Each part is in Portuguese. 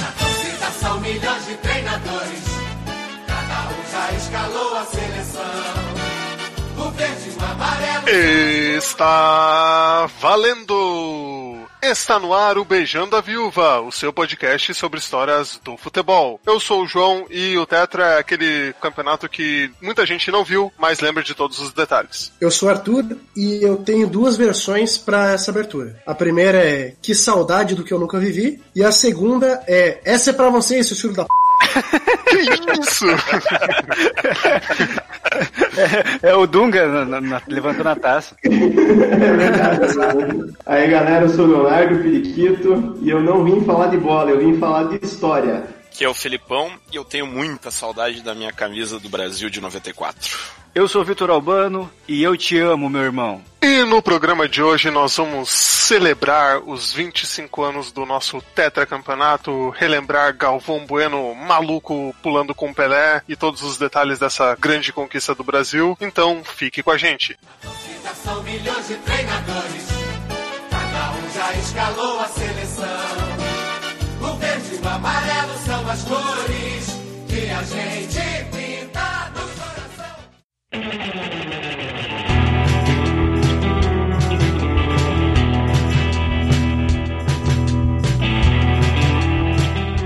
Na torcida são milhões de treinadores, cada um já escalou a seleção. O verde e o amarelo. Está valendo! Está no ar o Beijando a Viúva, o seu podcast sobre histórias do futebol. Eu sou o João e o Tetra é aquele campeonato que muita gente não viu, mas lembra de todos os detalhes. Eu sou o Arthur e eu tenho duas versões para essa abertura. A primeira é Que saudade do que eu nunca vivi, e a segunda é Essa é pra você, seu filho da p. Que isso? É, é o Dunga na- na- levantando a taça. É verdade. Aí galera, eu sou o Leonardo Periquito e eu não vim falar de bola, eu vim falar de história. Que é o Felipão, e eu tenho muita saudade da minha camisa do Brasil de 94. Eu sou o Vitor Albano e eu te amo, meu irmão. E no programa de hoje nós vamos celebrar os 25 anos do nosso tetracampeonato, relembrar Galvão Bueno maluco pulando com Pelé e todos os detalhes dessa grande conquista do Brasil. Então fique com a gente. torcida são milhões de treinadores, cada um já escalou a seleção. Amarelo são as cores que a gente pinta no coração.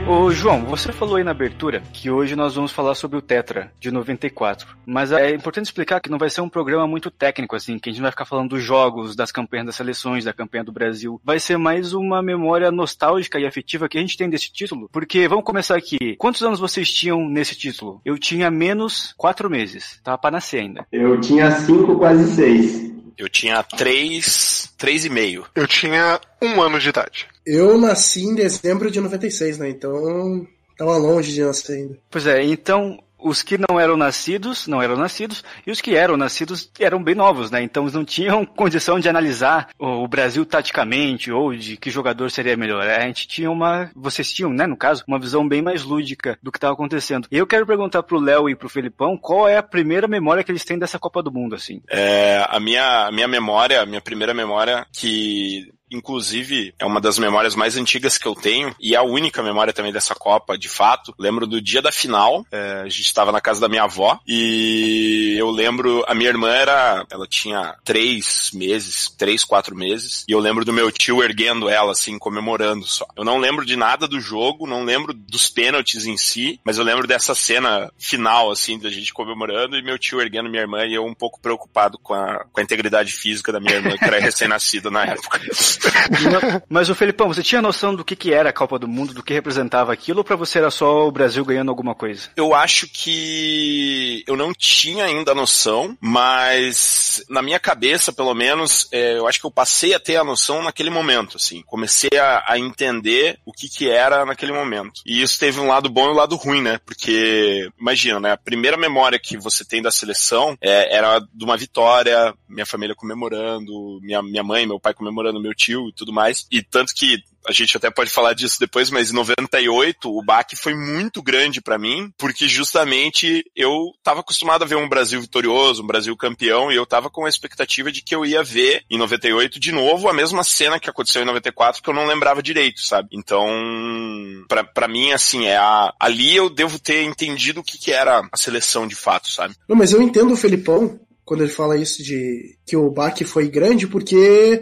Ô João, você falou aí na abertura que hoje nós vamos falar sobre o Tetra de 94. Mas é importante explicar que não vai ser um programa muito técnico, assim, que a gente não vai ficar falando dos jogos, das campanhas das seleções, da campanha do Brasil. Vai ser mais uma memória nostálgica e afetiva que a gente tem desse título. Porque, vamos começar aqui. Quantos anos vocês tinham nesse título? Eu tinha menos quatro meses. Tava pra nascer ainda. Eu tinha cinco, quase seis. Eu tinha três, três e meio. Eu tinha um ano de idade. Eu nasci em dezembro de 96, né? Então tava longe de nascer ainda. Pois é, então os que não eram nascidos, não eram nascidos, e os que eram nascidos eram bem novos, né? Então eles não tinham condição de analisar o Brasil taticamente ou de que jogador seria melhor. A gente tinha uma, vocês tinham, né, no caso, uma visão bem mais lúdica do que estava acontecendo. Eu quero perguntar pro Léo e pro Felipão qual é a primeira memória que eles têm dessa Copa do Mundo, assim. É, a minha, a minha memória, a minha primeira memória, que inclusive é uma das memórias mais antigas que eu tenho e é a única memória também dessa Copa, de fato. Lembro do dia da final, é, a gente estava na casa da minha avó e eu lembro, a minha irmã era, ela tinha três meses, três, quatro meses, e eu lembro do meu tio erguendo ela, assim, comemorando só. Eu não lembro de nada do jogo, não lembro dos pênaltis em si, mas eu lembro dessa cena final, assim, da gente comemorando e meu tio erguendo minha irmã e eu um pouco preocupado com a, com a integridade física da minha irmã, que era recém-nascida na época. Mas o Felipão, você tinha noção do que, que era a Copa do Mundo, do que representava aquilo, ou pra você era só o Brasil ganhando alguma coisa? Eu acho que eu não tinha ainda a noção, mas na minha cabeça, pelo menos, é, eu acho que eu passei a ter a noção naquele momento, assim. Comecei a, a entender o que que era naquele momento. E isso teve um lado bom e um lado ruim, né? Porque, imagina, né? A primeira memória que você tem da seleção é, era de uma vitória, minha família comemorando, minha, minha mãe, meu pai comemorando, meu tio e tudo mais. E tanto que a gente até pode falar disso depois, mas em 98 o baque foi muito grande pra mim, porque justamente eu tava acostumado a ver um Brasil vitorioso, um Brasil campeão, e eu tava com a expectativa de que eu ia ver em 98 de novo a mesma cena que aconteceu em 94 que eu não lembrava direito, sabe? Então, pra mim, assim, é a, ali eu devo ter entendido o que, que era a seleção de fato, sabe? Não, mas eu entendo o Felipão quando ele fala isso de que o baque foi grande, porque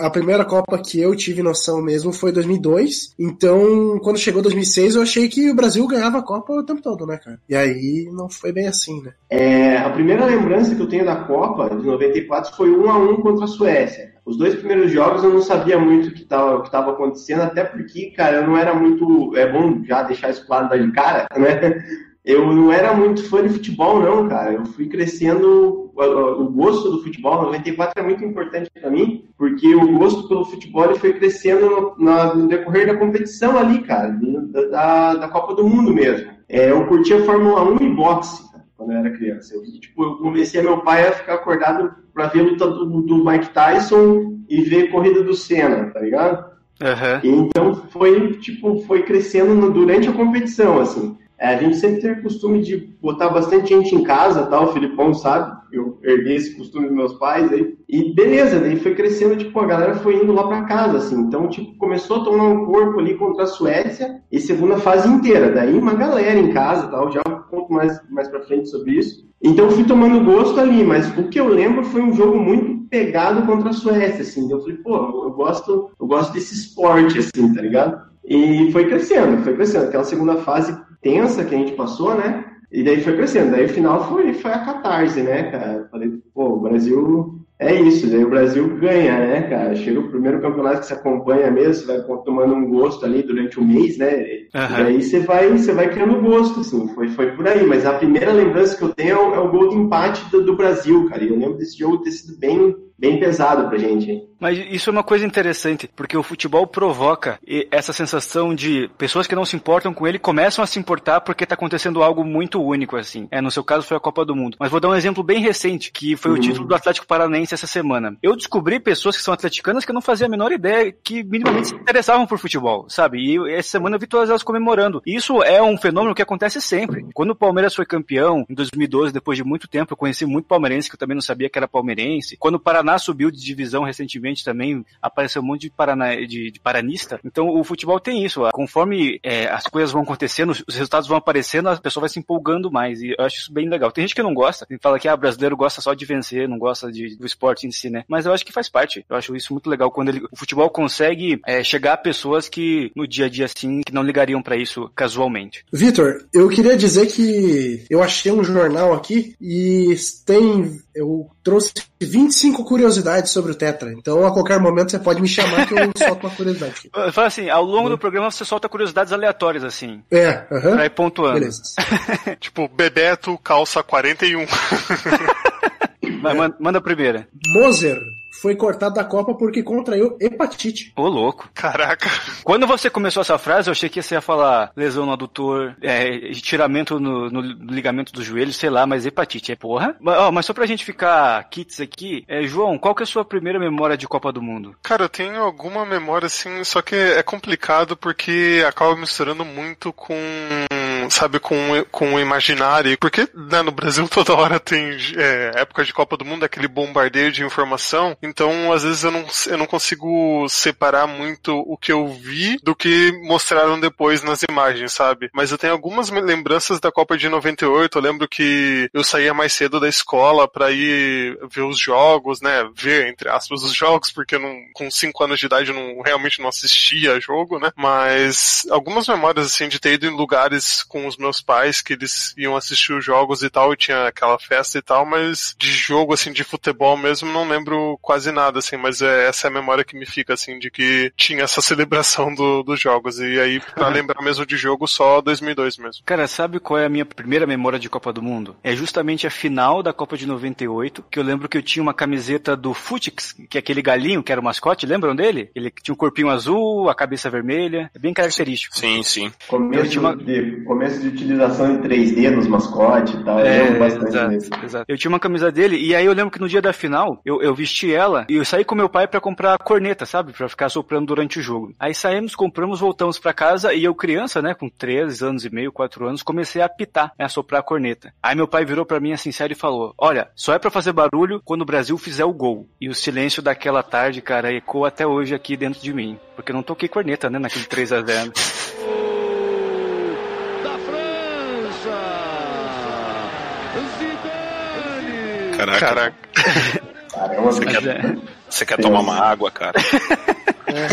a primeira Copa que eu tive noção mesmo foi 2002. Então, quando chegou 2006, eu achei que o Brasil ganhava a Copa o tempo todo, né, cara? E aí não foi bem assim, né? É, a primeira lembrança que eu tenho da Copa de 94 foi 1 a 1 contra a Suécia. Os dois primeiros jogos eu não sabia muito o que estava acontecendo, até porque, cara, eu não era muito. É bom já deixar isso claro de cara, né? Eu não era muito fã de futebol, não, cara. Eu fui crescendo. O gosto do futebol, 94 é muito importante para mim, porque o gosto pelo futebol foi crescendo no, na- no decorrer da competição ali, cara, da, da, da Copa do Mundo mesmo. É, eu curtia Fórmula 1 e boxe, cara, quando eu era criança. Eu, tipo, eu comecei meu pai a ficar acordado para ver a luta do, do Mike Tyson e ver a corrida do Senna, tá ligado? Aham. Então foi tipo foi crescendo no- durante a competição assim. É, a gente sempre tem o costume de botar bastante gente em casa, tal, o Filipão sabe, eu herdei esse costume dos meus pais aí. E beleza, daí foi crescendo, tipo, a galera foi indo lá para casa, assim. Então, tipo, começou a tomar um corpo ali contra a Suécia e segunda fase inteira. Daí uma galera em casa, tal, já conto mais, mais pra frente sobre isso. Então fui tomando gosto ali, mas o que eu lembro foi um jogo muito pegado contra a Suécia, assim. Eu falei, pô, eu gosto, eu gosto desse esporte, assim, tá ligado? E foi crescendo, foi crescendo. Aquela segunda fase tensa que a gente passou, né? E daí foi crescendo. Daí o final foi, foi a catarse, né, cara? Falei, pô, o Brasil é isso, daí o Brasil ganha, né, cara? Chega o primeiro campeonato que você acompanha mesmo, você vai tomando um gosto ali durante o um mês, né? Uhum. E aí você vai, você vai criando gosto, assim, foi, foi por aí. Mas a primeira lembrança que eu tenho é o, é o gol de empate do, do Brasil, cara. E eu lembro desse jogo ter sido bem, bem pesado pra gente. Mas isso é uma coisa interessante, porque o futebol provoca essa sensação de pessoas que não se importam com ele começam a se importar porque está acontecendo algo muito único, assim. É, no seu caso foi a Copa do Mundo. Mas vou dar um exemplo bem recente, que foi uhum. o título do Atlético Paranaense essa semana. Eu descobri pessoas que são atleticanas que eu não fazia a menor ideia que minimamente se interessavam por futebol, sabe? E essa semana eu vi todas elas comemorando. Isso é um fenômeno que acontece sempre. Quando o Palmeiras foi campeão, em 2012, depois de muito tempo, eu conheci muito palmeirense que eu também não sabia que era palmeirense. Quando o Paraná Paraná subiu de divisão recentemente também, apareceu um monte de, Paraná, de, de paranista. Então o futebol tem isso. Conforme é, as coisas vão acontecendo, os resultados vão aparecendo, a pessoa vai se empolgando mais. E eu acho isso bem legal. Tem gente que não gosta, tem fala que ah, brasileiro gosta só de vencer, não gosta de, do esporte em si, né? Mas eu acho que faz parte. Eu acho isso muito legal quando ele, o futebol consegue é, chegar a pessoas que no dia a dia assim, que não ligariam para isso casualmente. Vitor, eu queria dizer que eu achei um jornal aqui e tem eu trouxe 25 curiosidades sobre o Tetra. Então, a qualquer momento, você pode me chamar que eu solto uma curiosidade. Fala assim, ao longo do programa você solta curiosidades aleatórias, assim. É, aham. Uh -huh. Pra ir pontuando. Beleza. tipo, Bebeto, calça 41. Vai, manda, manda a primeira. Moser foi cortado da Copa porque contraiu hepatite. Ô, louco. Caraca. Quando você começou essa frase, eu achei que você ia falar lesão no adutor, é, tiramento no, no, ligamento do joelho, sei lá, mas hepatite é porra. Mas, ó, mas só pra gente ficar kits aqui, é, João, qual que é a sua primeira memória de Copa do Mundo? Cara, eu tenho alguma memória assim, só que é complicado porque acaba misturando muito com sabe, com, com o imaginário. Porque né, no Brasil toda hora tem é, época de Copa do Mundo, aquele bombardeio de informação. Então, às vezes eu não, eu não consigo separar muito o que eu vi do que mostraram depois nas imagens, sabe? Mas eu tenho algumas lembranças da Copa de 98. Eu lembro que eu saía mais cedo da escola para ir ver os jogos, né? Ver, entre aspas, os jogos, porque eu não, com 5 anos de idade eu não, realmente não assistia jogo, né? Mas algumas memórias, assim, de ter ido em lugares com os meus pais que eles iam assistir os jogos e tal, e tinha aquela festa e tal, mas de jogo, assim, de futebol mesmo, não lembro quase nada, assim, mas é, essa é a memória que me fica, assim, de que tinha essa celebração do, dos jogos. E aí, pra lembrar mesmo de jogo, só 2002 mesmo. Cara, sabe qual é a minha primeira memória de Copa do Mundo? É justamente a final da Copa de 98, que eu lembro que eu tinha uma camiseta do Futix, que é aquele galinho que era o mascote, lembram dele? Ele tinha um corpinho azul, a cabeça vermelha, é bem característico. Sim, sim. Começo, uma... de, começo de utilização em 3D nos mascotes e tal, é, bastante exato, exato. Eu tinha uma camisa dele, e aí eu lembro que no dia da final, eu, eu vesti ela, e eu saí com meu pai para comprar corneta, sabe? para ficar soprando durante o jogo. Aí saímos, compramos, voltamos para casa, e eu criança, né, com 3 anos e meio, 4 anos, comecei a apitar, né, a soprar a corneta. Aí meu pai virou para mim assim, sério, e falou, olha, só é para fazer barulho quando o Brasil fizer o gol. E o silêncio daquela tarde, cara, ecoa até hoje aqui dentro de mim. Porque eu não toquei corneta, né, naquele 3 a 0 Caraca. Caraca. Caramba, você quer, é. você quer tomar uma água, cara? É.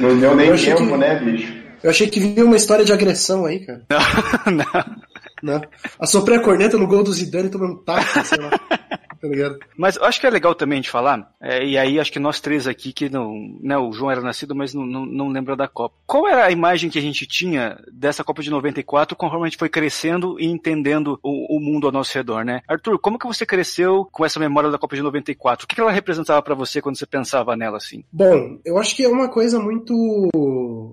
Não deu nem tempo, que, né, bicho? Eu achei que vinha uma história de agressão aí, cara. Não, não. Não. Assoprei a corneta no gol do Zidane tomando um taco, sei lá tá ligado? Mas eu acho que é legal também a gente falar, é, e aí acho que nós três aqui, que não, né, o João era nascido, mas não, não, não lembra da Copa. Qual era a imagem que a gente tinha dessa Copa de 94 conforme a gente foi crescendo e entendendo o, o mundo ao nosso redor, né? Arthur, como que você cresceu com essa memória da Copa de 94? O que, que ela representava para você quando você pensava nela assim? Bom, eu acho que é uma coisa muito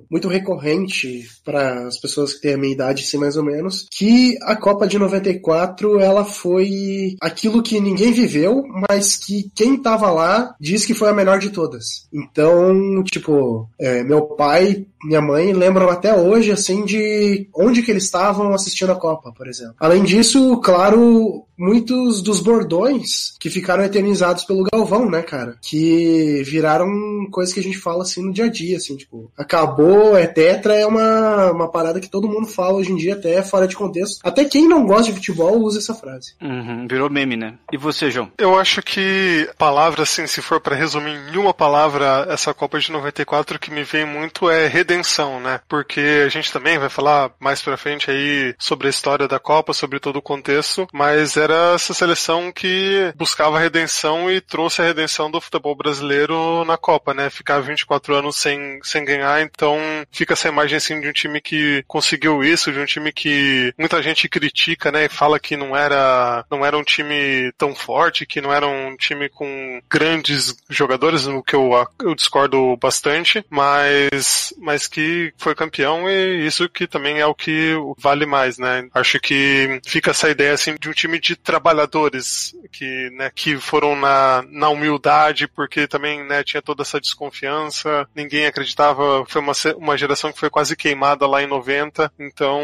muito recorrente para as pessoas que têm a minha idade, assim, mais ou menos, que a Copa de 94 ela foi aquilo que ninguém viveu, mas que quem tava lá diz que foi a melhor de todas. Então, tipo, é, meu pai minha mãe lembram até hoje, assim, de onde que eles estavam assistindo a Copa, por exemplo. Além disso, claro, muitos dos bordões que ficaram eternizados pelo Galvão, né, cara? Que viraram coisas que a gente fala assim no dia a dia, assim, tipo, acabou, é tetra, é uma, uma parada que todo mundo fala hoje em dia, até fora de contexto. Até quem não gosta de futebol usa essa frase. Uhum, virou meme, né? E você, João? Eu acho que palavra, assim, se for para resumir em uma palavra essa Copa de 94, que me vem muito é redenção, né? Porque a gente também vai falar mais pra frente aí sobre a história da Copa, sobre todo o contexto, mas era essa seleção que buscava a redenção e trouxe a redenção do futebol brasileiro na Copa, né? Ficar 24 anos sem, sem ganhar, então fica essa imagem assim de um time que conseguiu isso, de um time que muita gente critica, né? E fala que não era, não era um time tão forte, que não era um time com grandes jogadores, no que eu, eu discordo bastante, mas, mas que foi campeão e isso que também é o que vale mais, né? Acho que fica essa ideia assim de um time de trabalhadores que, né, que foram na, na humildade, porque também, né, tinha toda essa desconfiança, ninguém acreditava, foi uma, uma geração que foi quase queimada lá em 90, então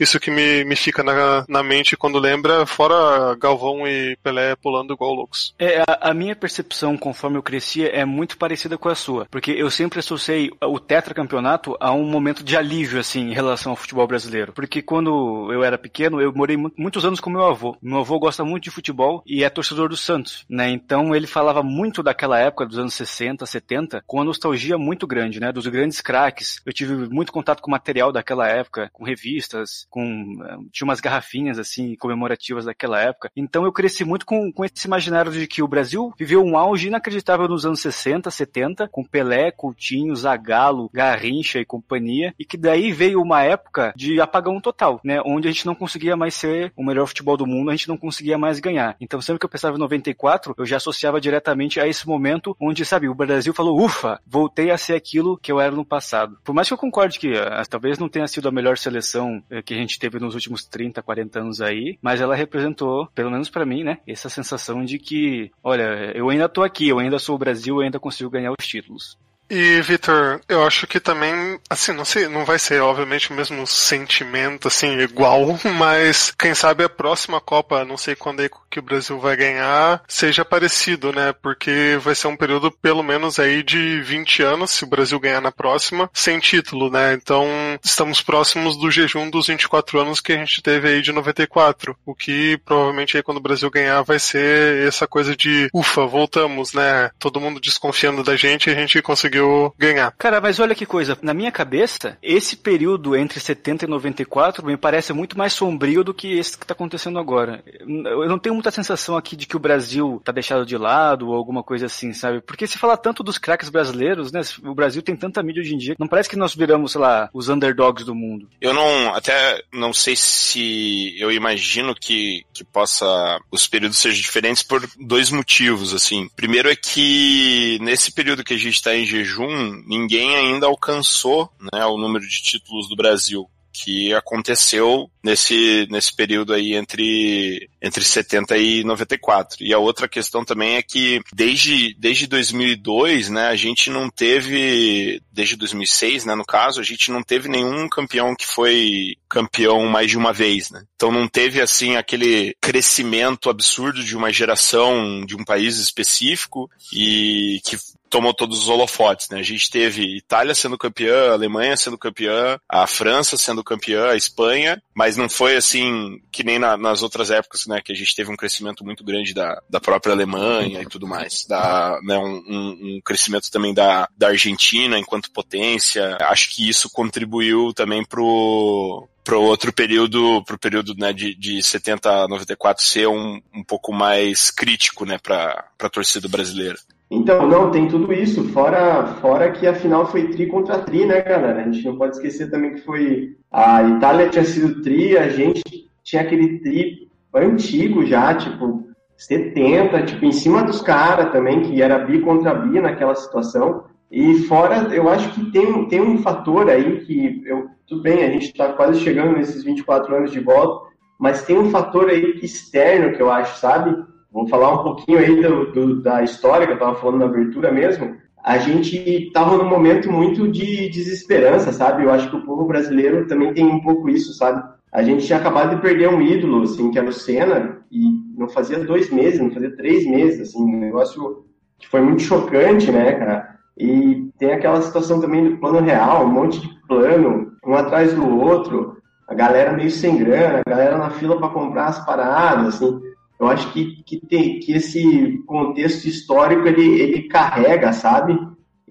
isso que me, me fica na, na mente quando lembra, fora Galvão e Pelé pulando igual loucos. É, a, a minha percepção conforme eu crescia é muito parecida com a sua, porque eu sempre associei o tetracampeonato a um momento de alívio, assim, em relação ao futebol brasileiro, porque quando eu era pequeno, eu morei muitos anos com meu avô. Meu avô gosta muito de futebol e é torcedor do Santos, né? Então ele falava muito daquela época, dos anos 60, 70, com uma nostalgia muito grande, né? Dos grandes craques. Eu tive muito contato com material daquela época, com revistas, com eh, tinha umas garrafinhas assim comemorativas daquela época. Então eu cresci muito com, com esse imaginário de que o Brasil viveu um auge inacreditável nos anos 60, 70, com Pelé, Coutinho, Zagallo, Garrincha e companhia, e que daí veio uma época de apagão total, né? Onde a gente não conseguia mais ser o melhor futebol do mundo, a gente não conseguia mais ganhar. Então sempre que eu pensava em 94, eu já associava diretamente a esse momento onde, sabe, o Brasil falou, ufa, voltei a ser aquilo que eu era no passado. Por mais que eu concorde que uh, talvez não tenha sido a melhor seleção uh, que a gente teve nos últimos 30, 40 anos aí, mas ela representou, pelo menos para mim, né, essa sensação de que, olha, eu ainda tô aqui, eu ainda sou o Brasil, eu ainda consigo ganhar os títulos. E, Vitor, eu acho que também, assim, não sei, não vai ser obviamente o mesmo sentimento, assim, igual, mas quem sabe a próxima Copa, não sei quando é que o Brasil vai ganhar, seja parecido, né? Porque vai ser um período pelo menos aí de 20 anos, se o Brasil ganhar na próxima, sem título, né? Então, estamos próximos do jejum dos 24 anos que a gente teve aí de 94, o que provavelmente aí quando o Brasil ganhar vai ser essa coisa de, ufa, voltamos, né? Todo mundo desconfiando da gente e a gente conseguiu conseguiu ganhar. Cara, mas olha que coisa, na minha cabeça, esse período entre 70 e 94 me parece muito mais sombrio do que esse que tá acontecendo agora. Eu não tenho muita sensação aqui de que o Brasil tá deixado de lado ou alguma coisa assim, sabe? Porque se fala tanto dos craques brasileiros, né? O Brasil tem tanta mídia hoje em dia, não parece que nós viramos, sei lá, os underdogs do mundo. Eu não, até não sei se eu imagino que, que possa, os períodos sejam diferentes por dois motivos, assim. Primeiro é que nesse período que a gente está em jejum, jejum, ninguém ainda alcançou né, o número de títulos do Brasil que aconteceu nesse, nesse período aí entre, entre 70 e 94. E a outra questão também é que desde, desde 2002, né, a gente não teve, desde 2006, né, no caso, a gente não teve nenhum campeão que foi campeão mais de uma vez, né. Então não teve, assim, aquele crescimento absurdo de uma geração de um país específico e que tomou todos os holofotes, né? A gente teve Itália sendo campeã, Alemanha sendo campeã, a França sendo campeã, a Espanha, mas não foi assim que nem na, nas outras épocas, né? Que a gente teve um crescimento muito grande da, da própria Alemanha e tudo mais, da, né, um, um, crescimento também da, da Argentina enquanto potência. Acho que isso contribuiu também pro, para outro período, para o período né, de, de 70 a 94 ser um, um pouco mais crítico né, para a torcida brasileira. Então, não, tem tudo isso, fora, fora que a final foi tri contra tri, né, galera? A gente não pode esquecer também que foi. A Itália tinha sido tri, a gente tinha aquele tri antigo já, tipo, 70, tipo, em cima dos caras também, que era bi contra bi naquela situação. E fora, eu acho que tem, tem um fator aí que, eu, tudo bem, a gente está quase chegando nesses 24 anos de volta, mas tem um fator aí externo que eu acho, sabe? Vou falar um pouquinho aí do, do, da história que eu estava falando na abertura mesmo. a gente estava num momento muito de desesperança, sabe? Eu acho que o povo brasileiro também tem um pouco isso, sabe? A gente tinha acabado de perder um ídolo, assim, que era o Senna, e não fazia dois meses, não fazia três meses, assim, um negócio que foi muito chocante, né, cara? E tem aquela situação também do plano real, um monte de plano, um atrás do outro, a galera meio sem grana, a galera na fila para comprar as paradas, assim. Eu acho que, que, tem, que esse contexto histórico ele, ele carrega, sabe?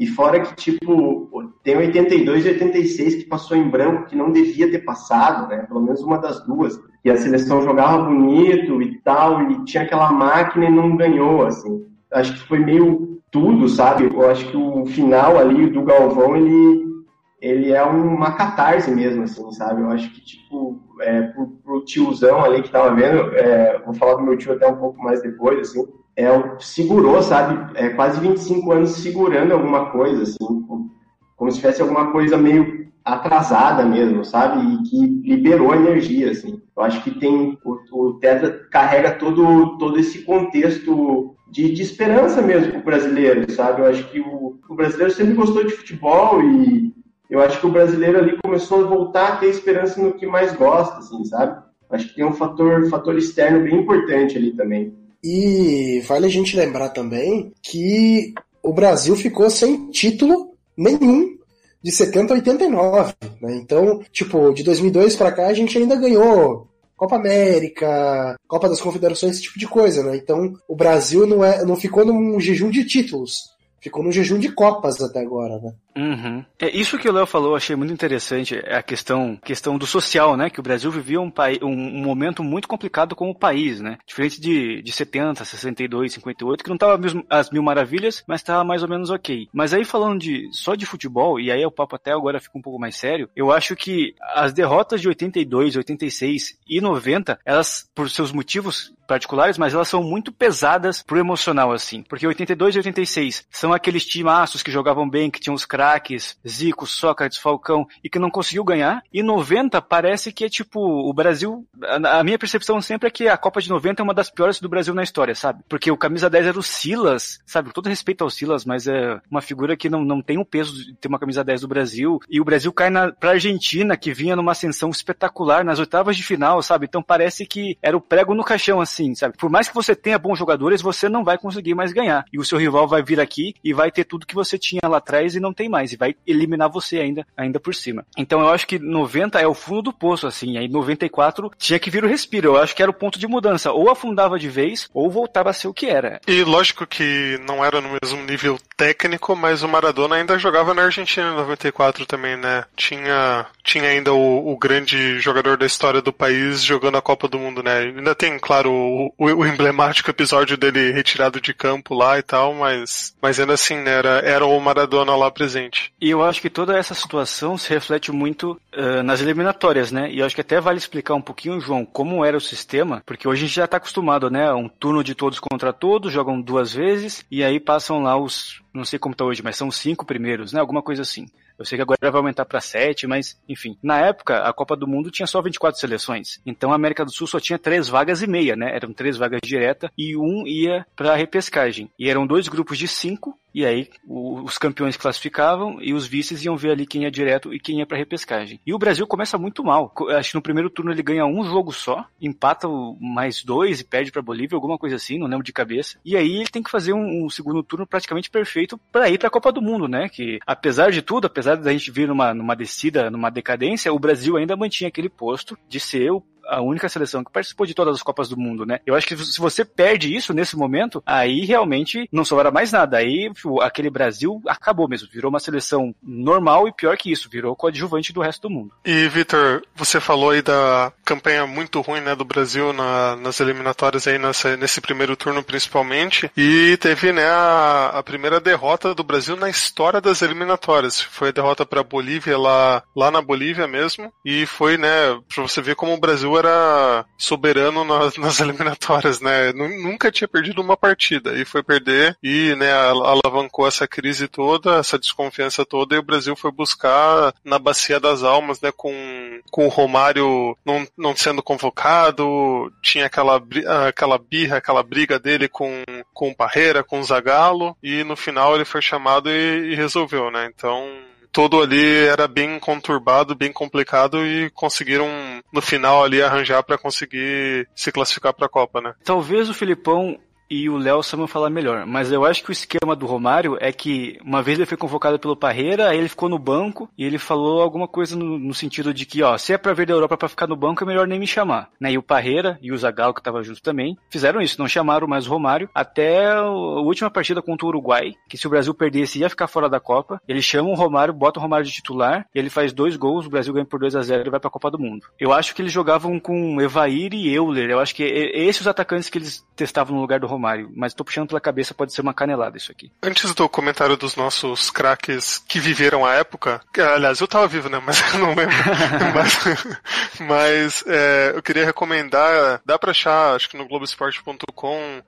E fora que, tipo, tem 82 e 86 que passou em branco, que não devia ter passado, né? Pelo menos uma das duas. E a seleção jogava bonito e tal, e tinha aquela máquina e não ganhou, assim. Acho que foi meio tudo, sabe? Eu acho que o final ali do Galvão, ele, ele é uma catarse mesmo, assim, sabe? Eu acho que, tipo, é, pro, pro tiozão ali que tava vendo, é, vou falar do meu tio até um pouco mais depois, assim, é, segurou, sabe? É, quase 25 anos segurando alguma coisa, assim, como se tivesse alguma coisa meio atrasada mesmo, sabe? E que liberou energia, assim. Eu acho que tem, o, o Tetra carrega todo, todo esse contexto de, de esperança mesmo pro brasileiro, sabe? Eu acho que o, o brasileiro sempre gostou de futebol e eu acho que o brasileiro ali começou a voltar a ter esperança no que mais gosta, assim, sabe? Acho que tem um fator, fator externo bem importante ali também. E vale a gente lembrar também que o Brasil ficou sem título nenhum de 70 a 89, né? Então, tipo, de 2002 para cá a gente ainda ganhou Copa América, Copa das Confederações, esse tipo de coisa, né? Então, o Brasil não é não ficou num jejum de títulos ficou no jejum de Copas até agora, né? Uhum. É isso que o Léo falou, achei muito interessante, é a questão, questão do social, né? Que o Brasil vivia um, um, momento muito complicado como país, né? Diferente de, de 70, 62, 58, que não tava as mil maravilhas, mas tava mais ou menos ok. Mas aí falando de só de futebol, e aí o papo até agora fica um pouco mais sério, eu acho que as derrotas de 82, 86 e 90, elas, por seus motivos particulares, mas elas são muito pesadas pro emocional, assim. Porque 82 e 86 são aqueles timaços que jogavam bem, que tinham os Zico, Sócrates, Falcão, e que não conseguiu ganhar. E 90 parece que é tipo, o Brasil, a, a minha percepção sempre é que a Copa de 90 é uma das piores do Brasil na história, sabe? Porque o camisa 10 era o Silas, sabe? Com todo respeito ao Silas, mas é uma figura que não, não tem o peso de ter uma camisa 10 do Brasil. E o Brasil cai na, pra Argentina, que vinha numa ascensão espetacular nas oitavas de final, sabe? Então parece que era o prego no caixão, assim, sabe? Por mais que você tenha bons jogadores, você não vai conseguir mais ganhar. E o seu rival vai vir aqui e vai ter tudo que você tinha lá atrás e não tem mais. E vai eliminar você ainda, ainda por cima. Então eu acho que 90 é o fundo do poço, assim. Aí 94 tinha que vir o respiro. Eu acho que era o ponto de mudança. Ou afundava de vez, ou voltava a ser o que era. E lógico que não era no mesmo nível técnico, mas o Maradona ainda jogava na Argentina em 94 também, né? Tinha, tinha ainda o, o grande jogador da história do país jogando a Copa do Mundo, né? Ainda tem, claro, o, o, emblemático episódio dele retirado de campo lá e tal, mas, mas ainda assim, né, era, era o Maradona lá presente. E eu acho que toda essa situação se reflete muito uh, nas eliminatórias, né? E eu acho que até vale explicar um pouquinho, João, como era o sistema, porque hoje a gente já está acostumado, né? Um turno de todos contra todos, jogam duas vezes, e aí passam lá os, não sei como tá hoje, mas são cinco primeiros, né? Alguma coisa assim. Eu sei que agora vai aumentar para 7, mas enfim. Na época, a Copa do Mundo tinha só 24 seleções. Então a América do Sul só tinha três vagas e meia, né? Eram três vagas direta e um ia para repescagem. E eram dois grupos de cinco e aí os campeões classificavam e os vices iam ver ali quem ia direto e quem ia para repescagem. E o Brasil começa muito mal. Acho que no primeiro turno ele ganha um jogo só, empata mais dois e perde para Bolívia, alguma coisa assim, não lembro de cabeça. E aí ele tem que fazer um, um segundo turno praticamente perfeito para ir para a Copa do Mundo, né? Que apesar de tudo, apesar da gente vir numa, numa descida, numa decadência, o Brasil ainda mantinha aquele posto de ser o a única seleção que participou de todas as Copas do Mundo, né? Eu acho que se você perde isso nesse momento, aí realmente não sobra mais nada. Aí aquele Brasil acabou mesmo, virou uma seleção normal e pior que isso, virou coadjuvante do resto do mundo. E Vitor, você falou aí da campanha muito ruim, né, do Brasil na, nas eliminatórias aí nessa, nesse primeiro turno principalmente, e teve, né, a, a primeira derrota do Brasil na história das eliminatórias. Foi a derrota para a Bolívia lá, lá na Bolívia mesmo, e foi, né, para você ver como o Brasil era soberano nas, nas eliminatórias, né? Nunca tinha perdido uma partida e foi perder e, né, alavancou essa crise toda, essa desconfiança toda e o Brasil foi buscar na bacia das almas, né, com, com o Romário não, não sendo convocado, tinha aquela, aquela birra, aquela briga dele com, com o Parreira, com o Zagallo e no final ele foi chamado e, e resolveu, né? Então todo ali era bem conturbado, bem complicado e conseguiram no final ali arranjar para conseguir se classificar para a Copa, né? Talvez o Filipão e o Léo sabem falar melhor. Mas eu acho que o esquema do Romário é que uma vez ele foi convocado pelo Parreira, aí ele ficou no banco e ele falou alguma coisa no, no sentido de que, ó, se é pra ver da Europa para ficar no banco, é melhor nem me chamar. Né? E o Parreira e o Zagallo, que tava junto também, fizeram isso, não chamaram mais o Romário até a última partida contra o Uruguai, que se o Brasil perdesse ia ficar fora da Copa. Eles chamam o Romário, botam o Romário de titular, ele faz dois gols, o Brasil ganha por 2 a 0 e vai pra Copa do Mundo. Eu acho que eles jogavam com Evair e Euler, eu acho que esses os atacantes que eles testavam no lugar do Romário, mas tô puxando pela cabeça, pode ser uma canelada isso aqui. Antes do comentário dos nossos craques que viveram a época, aliás, eu tava vivo, né, mas eu não lembro. mas, mas é, eu queria recomendar, dá pra achar, acho que no Globoesporte.com,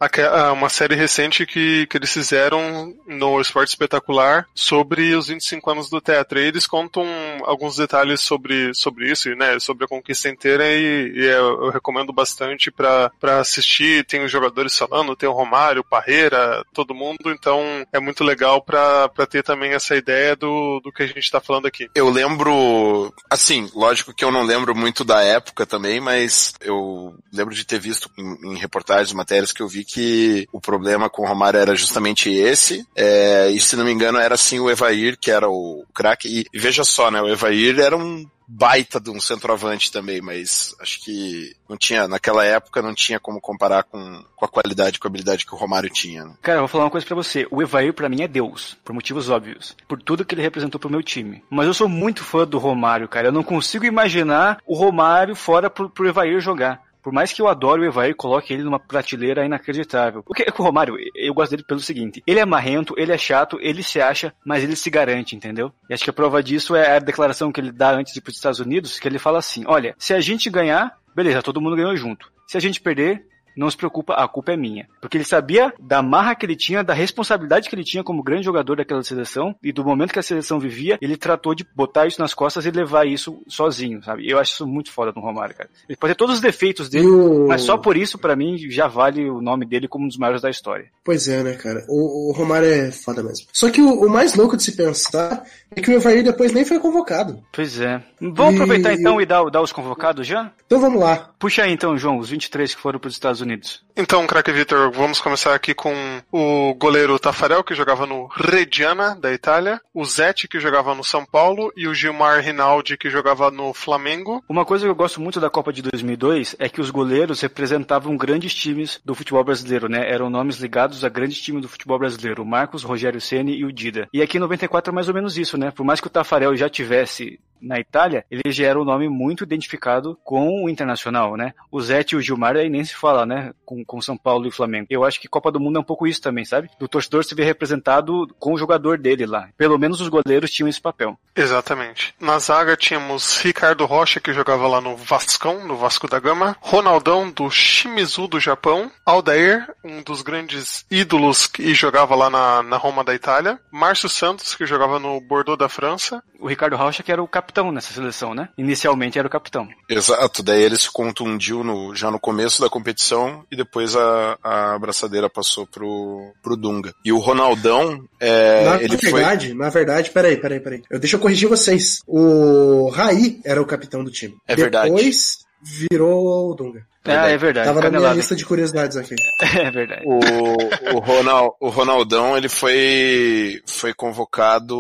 uma série recente que, que eles fizeram no Esporte Espetacular sobre os 25 anos do Tetra. E eles contam alguns detalhes sobre, sobre isso, né, sobre a conquista inteira e, e eu, eu recomendo bastante para assistir. Tem os jogadores falando, tem o Romário, Parreira, todo mundo, então é muito legal para ter também essa ideia do, do que a gente está falando aqui. Eu lembro, assim, lógico que eu não lembro muito da época também, mas eu lembro de ter visto em, em reportagens, matérias que eu vi que o problema com o Romário era justamente esse, é, e se não me engano era assim o Evair, que era o craque, e, e veja só, né, o Evair era um baita de um centroavante também, mas acho que não tinha, naquela época não tinha como comparar com, com a qualidade, com a habilidade que o Romário tinha. Né? Cara, eu vou falar uma coisa para você. O Evair para mim é Deus, por motivos óbvios, por tudo que ele representou pro meu time. Mas eu sou muito fã do Romário, cara. Eu não consigo imaginar o Romário fora pro, pro Evair jogar. Por mais que eu adore o Evair, coloque ele numa prateleira inacreditável. O que o Romário, eu gosto dele pelo seguinte: ele é marrento, ele é chato, ele se acha, mas ele se garante, entendeu? E acho que a prova disso é a declaração que ele dá antes de ir para os Estados Unidos, que ele fala assim: olha, se a gente ganhar, beleza, todo mundo ganhou junto. Se a gente perder, não se preocupa, a culpa é minha. Porque ele sabia da marra que ele tinha, da responsabilidade que ele tinha como grande jogador daquela seleção e do momento que a seleção vivia, ele tratou de botar isso nas costas e levar isso sozinho, sabe? Eu acho isso muito foda no Romário, cara. Ele pode ter todos os defeitos dele, o... mas só por isso, para mim, já vale o nome dele como um dos maiores da história. Pois é, né, cara? O, o Romário é foda mesmo. Só que o, o, mais louco de se pensar é que o Evair depois nem foi convocado. Pois é. Vamos e... aproveitar então e dar, dar os convocados já? Então vamos lá. Puxa aí então, João, os 23 que foram para os Estados Unidos. Então, craque Vitor, vamos começar aqui com o goleiro Tafarel, que jogava no Reggiana, da Itália, o Zete, que jogava no São Paulo, e o Gilmar Rinaldi, que jogava no Flamengo. Uma coisa que eu gosto muito da Copa de 2002 é que os goleiros representavam grandes times do futebol brasileiro, né? Eram nomes ligados a grandes times do futebol brasileiro, o Marcos, Rogério Ceni e o Dida. E aqui em 94 é mais ou menos isso, né? Por mais que o Tafarel já tivesse na Itália, ele já era um nome muito identificado com o internacional, né? O Zete e o Gilmar aí nem se fala, né? Com, com São Paulo e Flamengo. Eu acho que Copa do Mundo é um pouco isso também, sabe? Do torcedor se ver representado com o jogador dele lá. Pelo menos os goleiros tinham esse papel. Exatamente. Na zaga tínhamos Ricardo Rocha, que jogava lá no Vascão, no Vasco da Gama, Ronaldão do Shimizu do Japão, Aldair, um dos grandes ídolos que jogava lá na, na Roma da Itália, Márcio Santos, que jogava no Bordeaux da França. O Ricardo Rocha, que era o capitão capitão nessa seleção, né? Inicialmente era o capitão. Exato, daí ele se contundiu no, já no começo da competição e depois a, a abraçadeira passou pro, pro Dunga. E o Ronaldão, é, na ele verdade, foi... Na verdade, peraí, peraí, peraí. Eu, deixa eu corrigir vocês. O Raí era o capitão do time. É verdade. Depois virou o Dunga. Ah, é verdade. Tava Canelada. na minha lista de curiosidades aqui. É verdade. O, o, Ronald, o Ronaldão, ele foi, foi convocado.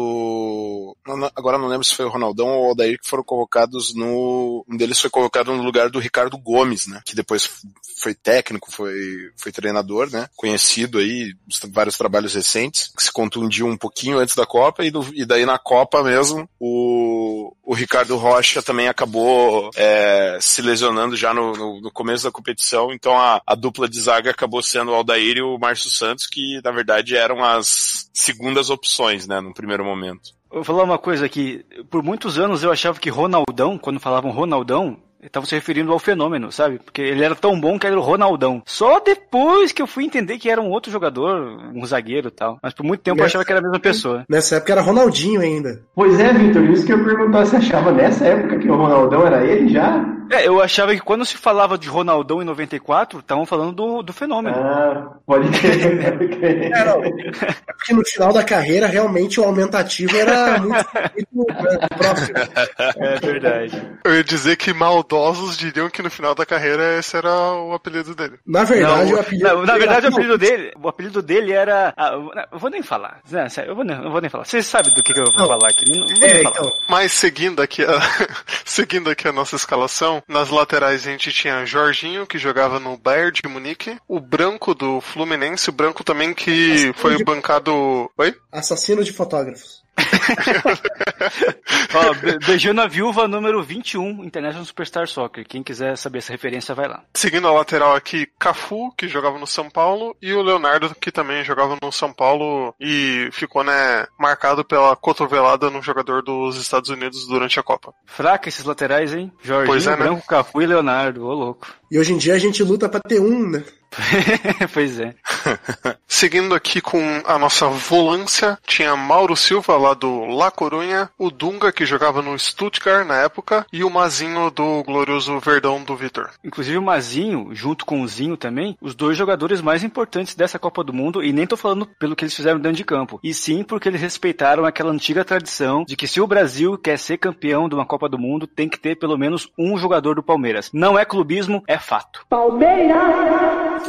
agora não lembro se foi o Ronaldão ou o Aldair que foram convocados no. Um deles foi colocado no lugar do Ricardo Gomes, né? Que depois foi técnico, foi, foi treinador, né? Conhecido aí, vários trabalhos recentes, que se contundiu um pouquinho antes da Copa, e, do, e daí na Copa mesmo, o, o Ricardo Rocha também acabou é, se lesionando já no, no, no começo começo da competição, então a, a dupla de zaga acabou sendo o Aldair e o Márcio Santos, que na verdade eram as segundas opções, né, no primeiro momento. vou falar uma coisa aqui, por muitos anos eu achava que Ronaldão, quando falavam Ronaldão, estavam se referindo ao fenômeno, sabe? Porque ele era tão bom que era o Ronaldão. Só depois que eu fui entender que era um outro jogador, um zagueiro e tal. Mas por muito tempo eu achava que era a mesma pessoa. Nessa época era Ronaldinho ainda. Pois é, Vitor, isso que eu perguntar, você achava nessa época que o Ronaldão era ele já? É, eu achava que quando se falava de Ronaldão em 94, estavam falando do, do fenômeno. Ah, pode crer. É, não. É porque no final da carreira, realmente, o aumentativo era muito, muito né, próximo. É verdade. Eu ia dizer que maldosos diriam que no final da carreira esse era o apelido dele. Na verdade, Não, o apelido não, na dele verdade, o era- apelido dele, o apelido dele era. ah, eu vou nem falar. Eu vou nem, eu vou nem falar. Vocês sabem do que, que eu vou Não. falar aqui. Não, não vou É, falar. então. Mas seguindo aqui, a, seguindo aqui a nossa escalação, nas laterais a gente tinha Jorginho, que jogava no Bayern de Munique, o Branco do Fluminense, o Branco também que foi bancado... Oi? Assassino de fotógrafos. Ó, be- beijando a viúva número 21, International Superstar Soccer. Quem quiser saber essa referência, vai lá. Seguindo a lateral aqui, Cafu, que jogava no São Paulo, e o Leonardo, que também jogava no São Paulo e ficou, né, marcado pela cotovelada no jogador dos Estados Unidos durante a Copa. Fraca esses laterais, hein? Jorginho, Pois é, né? Branco, Cafu e Leonardo. Ô, louco. E hoje em dia a gente luta pra ter um, né? pois é. Seguindo aqui com a nossa volância, tinha Mauro Silva lá do La Corunha, o Dunga que jogava no Stuttgart na época e o Mazinho do glorioso Verdão do Vitor. Inclusive o Mazinho, junto com o Zinho também, os dois jogadores mais importantes dessa Copa do Mundo, e nem tô falando pelo que eles fizeram dentro de campo, e sim porque eles respeitaram aquela antiga tradição de que se o Brasil quer ser campeão de uma Copa do Mundo, tem que ter pelo menos um jogador do Palmeiras. Não é clubismo, é fato.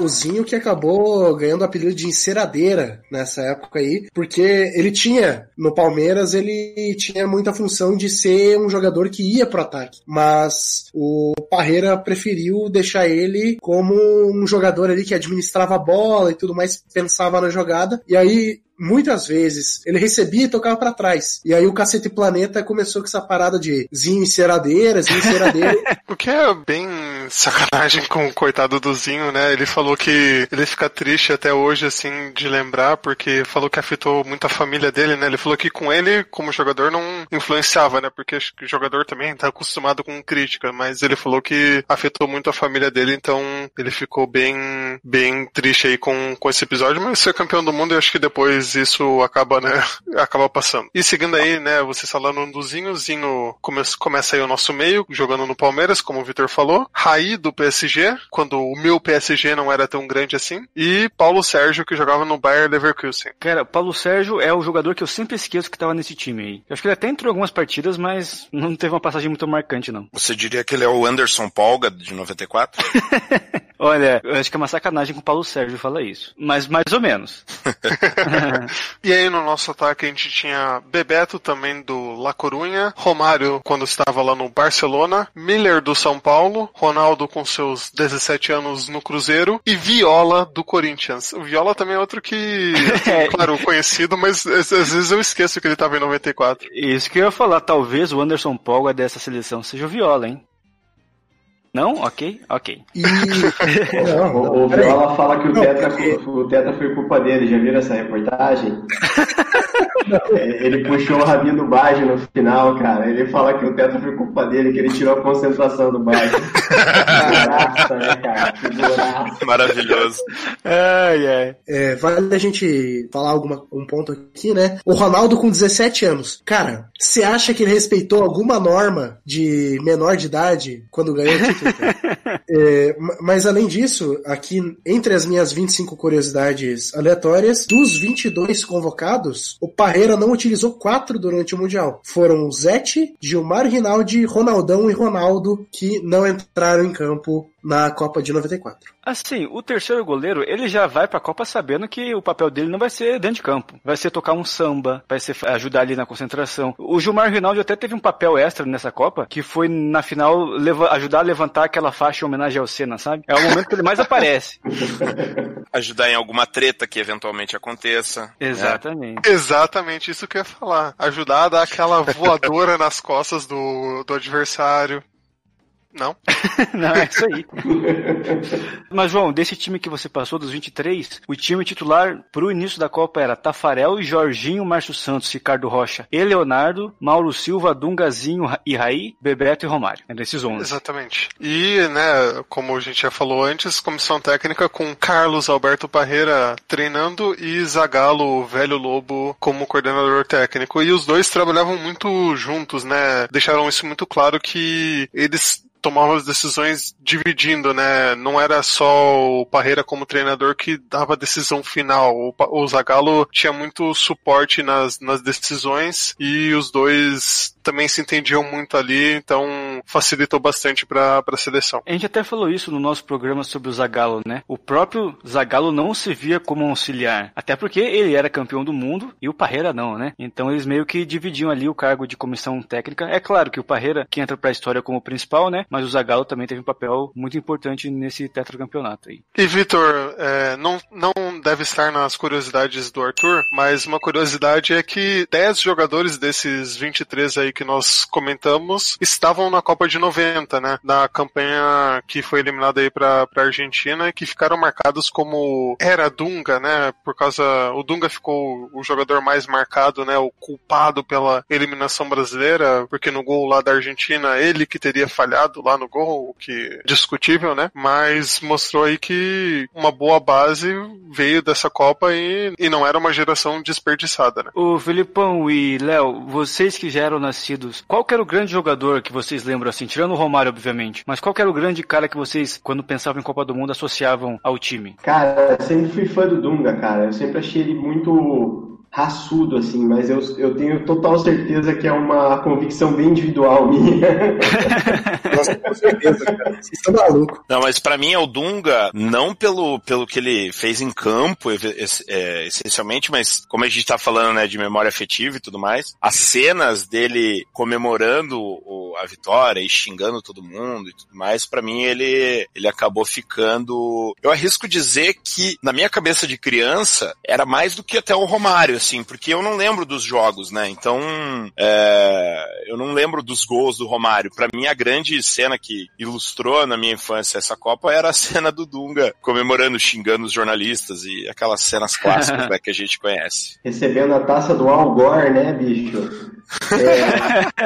O Zinho que acabou ganhando o apelido de enceradeira nessa época aí, porque ele tinha, no Palmeiras, ele tinha muita função de ser um jogador que ia pro ataque. Mas o Parreira preferiu deixar ele como um jogador ali que administrava a bola e tudo mais, pensava na jogada. E aí, muitas vezes ele recebia e tocava pra trás. E aí o Cacete Planeta começou com essa parada de Zinho enceradeira, Zinho enceradeira. O que é bem sacanagem com o coitado do Zinho, né? Ele falou que ele fica triste até hoje, assim, de lembrar, porque falou que afetou muito a família dele, né? Ele falou que com ele, como jogador, não influenciava, né? Porque o jogador também tá acostumado com crítica, mas ele falou que afetou muito a família dele, então ele ficou bem, bem triste aí com, com esse episódio, mas ser campeão do mundo, eu acho que depois isso acaba, né? Acaba passando. E seguindo aí, né? Vocês falando do Zinho, Zinho come, começa aí o nosso meio, jogando no Palmeiras, como o Vitor falou. Raí do PSG, quando o meu PSG não era tão grande assim. E Paulo Sérgio, que jogava no Bayer Leverkusen. Cara, Paulo Sérgio é o jogador que eu sempre esqueço que tava nesse time aí. Eu acho que ele até entrou em algumas partidas, mas não teve uma passagem muito marcante, não. Você diria que ele é o Anderson Polga de 94? Olha, eu acho que é uma sacanagem com o Paulo Sérgio falar isso. Mas mais ou menos. E aí no nosso ataque a gente tinha Bebeto também do La Corunha, Romário quando estava lá no Barcelona, Miller do São Paulo, Ronaldo com seus 17 anos no Cruzeiro e Viola do Corinthians. O Viola também é outro que, É. claro, conhecido, mas às às vezes eu esqueço que ele estava em 94. Isso que eu ia falar, talvez o Anderson Polga dessa seleção seja o Viola, hein? Não? Ok? Ok. E. Não, O, não, o peraí. Viola fala que o Não, tetra, porque- o tetra foi culpa dele, já viram essa reportagem? Ele puxou o rabinho do Baggio no final, cara. Ele fala que o tetra foi culpa dele, que ele tirou a concentração do Baggio. Graça, né, cara? Que. Maravilhoso. Ai, ai. É, vale a gente falar alguma, um ponto aqui, né? O Ronaldo com 17 anos. Cara, você acha que ele respeitou alguma norma de menor de idade quando ganhou o título? É, ma- mas além disso, aqui entre as minhas 25 curiosidades aleatórias, dos 22 convocados, o Parreira não utilizou quatro durante o Mundial. Foram Zete, Gilmar Rinaldi, Ronaldão e Ronaldo que não entraram em campo na Copa de 94. Assim, o terceiro goleiro, ele já vai pra Copa sabendo que o papel dele não vai ser dentro de campo. Vai ser tocar um samba, vai ser ajudar ali na concentração. O Gilmar Rinaldi até teve um papel extra nessa Copa, que foi na final leva- ajudar a levantar aquela faixa em homenagem ao Senna, sabe? É o momento que ele mais aparece. Ajudar em alguma treta que eventualmente aconteça. Exatamente. Exatamente isso que eu ia falar. Ajudar a dar aquela voadora nas costas do, do adversário. Não? Não, é isso aí. Mas, João, desse time que você passou, dos 23, o time titular pro início da Copa era Tafarel, Jorginho, Márcio Santos, Ricardo Rocha e Leonardo, Mauro Silva, Dungazinho e Raí, Bebeto e Romário. É desses 11. Exatamente. E, né, como a gente já falou antes, comissão técnica com Carlos Alberto Parreira treinando e Zagalo, velho lobo, como coordenador técnico. E os dois trabalhavam muito juntos, né? Deixaram isso muito claro que eles tomavam as decisões dividindo, né? Não era só o Parreira como treinador que dava a decisão final. O, o Zagallo tinha muito suporte nas, nas decisões e os dois também se entendiam muito ali, então facilitou bastante para a seleção. A gente até falou isso no nosso programa sobre o Zagallo, né? O próprio Zagallo não se via como auxiliar, até porque ele era campeão do mundo e o Parreira não, né? Então eles meio que dividiam ali o cargo de comissão técnica. É claro que o Parreira que entra para a história como principal, né? Mas o Zagallo também teve um papel muito importante nesse tetracampeonato aí. E Vitor, é, não, não deve estar nas curiosidades do Arthur, mas uma curiosidade é que 10 jogadores desses 23 aí que nós comentamos estavam na Copa de 90, né? Na campanha que foi eliminada aí pra, pra Argentina que ficaram marcados como era Dunga, né? Por causa. O Dunga ficou o jogador mais marcado, né? O culpado pela eliminação brasileira, porque no gol lá da Argentina ele que teria falhado lá no gol, o que é discutível, né? Mas mostrou aí que uma boa base veio dessa Copa e, e não era uma geração desperdiçada, né? O Filipão e Léo, vocês que já eram nascidos, qual que era o grande jogador que vocês lembram assim, tirando o Romário, obviamente, mas qual que era o grande cara que vocês, quando pensavam em Copa do Mundo, associavam ao time? Cara, eu sempre fui fã do Dunga, cara. Eu sempre achei ele muito raçudo, assim, mas eu, eu tenho total certeza que é uma convicção bem individual minha. Nossa, com certeza, cara. Vocês estão malucos. Não, mas para mim é o Dunga, não pelo, pelo que ele fez em campo, é, essencialmente, mas como a gente tá falando, né, de memória afetiva e tudo mais, as cenas dele comemorando o, a vitória e xingando todo mundo e tudo mais, para mim ele, ele acabou ficando, eu arrisco dizer que na minha cabeça de criança era mais do que até o Romário, assim, porque eu não lembro dos jogos, né? Então, é, eu não lembro dos gols do Romário. Para mim, a grande cena que ilustrou na minha infância essa Copa era a cena do Dunga comemorando, xingando os jornalistas e aquelas cenas clássicas né, que a gente conhece. Recebendo a taça do Al Gore, né, bicho? É,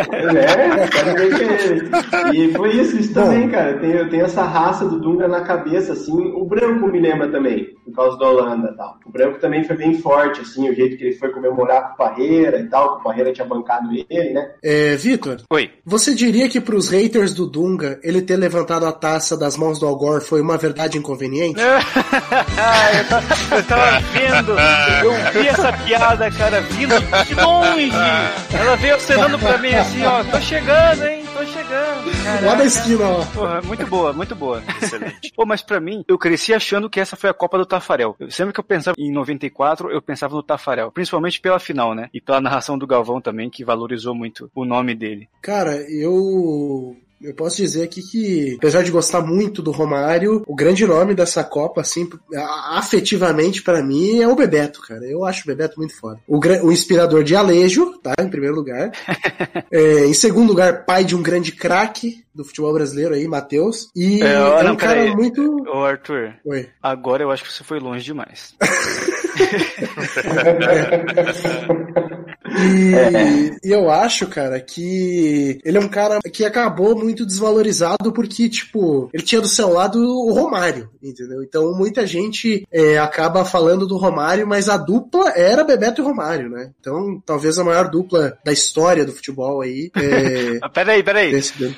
é, ver que é. E foi isso, isso também, cara. Eu tenho, eu tenho essa raça do Dunga na cabeça, assim. O branco me lembra também, por causa da Holanda tal. O branco também foi bem forte, assim, o jeito que ele foi comemorar com o Parreira e tal, que o Parreira tinha bancado ele, né? É, Vitor. Oi. Você diria que pros haters do Dunga, ele ter levantado a taça das mãos do Algor foi uma verdade inconveniente? ah, eu, tava, eu tava vendo, eu vi essa piada, cara, vindo de longe. Ela veio acenando pra mim assim, ó, tô chegando, hein? Chegando. Caraca. Lá da esquina, ó. Porra, muito boa, muito boa. Excelente. Pô, mas pra mim, eu cresci achando que essa foi a Copa do Tafarel. Eu, sempre que eu pensava em 94, eu pensava no Tafarel. Principalmente pela final, né? E pela narração do Galvão também, que valorizou muito o nome dele. Cara, eu eu posso dizer aqui que, apesar de gostar muito do Romário, o grande nome dessa Copa, assim, afetivamente para mim, é o Bebeto, cara. Eu acho o Bebeto muito foda. O, o inspirador de Alejo, tá? Em primeiro lugar. é, em segundo lugar, pai de um grande craque do futebol brasileiro aí, Matheus. E é, é um não, cara aí. muito. Ô, Arthur. Oi. Agora eu acho que você foi longe demais. e, e, eu acho, cara, que ele é um cara que acabou muito desvalorizado porque, tipo, ele tinha do seu lado o Romário, entendeu? Então muita gente é, acaba falando do Romário, mas a dupla era Bebeto e Romário, né? Então talvez a maior dupla da história do futebol aí. É... peraí, peraí.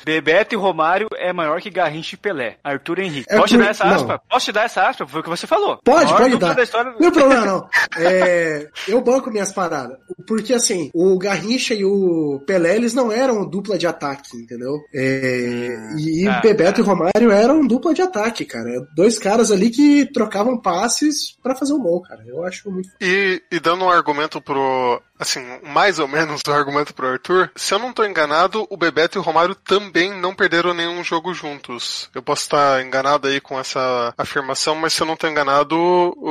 Bebeto e Romário é maior que Garrincha e Pelé. Arthur Henrique. É Posso por... te dar essa aspa? Não. Posso te dar essa aspa? Foi o que você falou. Pode, pode dar. História... Não problema, não. É, eu banco minhas paradas. Porque, assim, o Garrincha e o Pelé, eles não eram dupla de ataque, entendeu? É, e ah, Bebeto ah. e Romário eram dupla de ataque, cara. Dois caras ali que trocavam passes para fazer o um gol, cara. Eu acho muito. E, e dando um argumento pro assim, mais ou menos o argumento pro Arthur. Se eu não tô enganado, o Bebeto e o Romário também não perderam nenhum jogo juntos. Eu posso estar enganado aí com essa afirmação, mas se eu não tô enganado,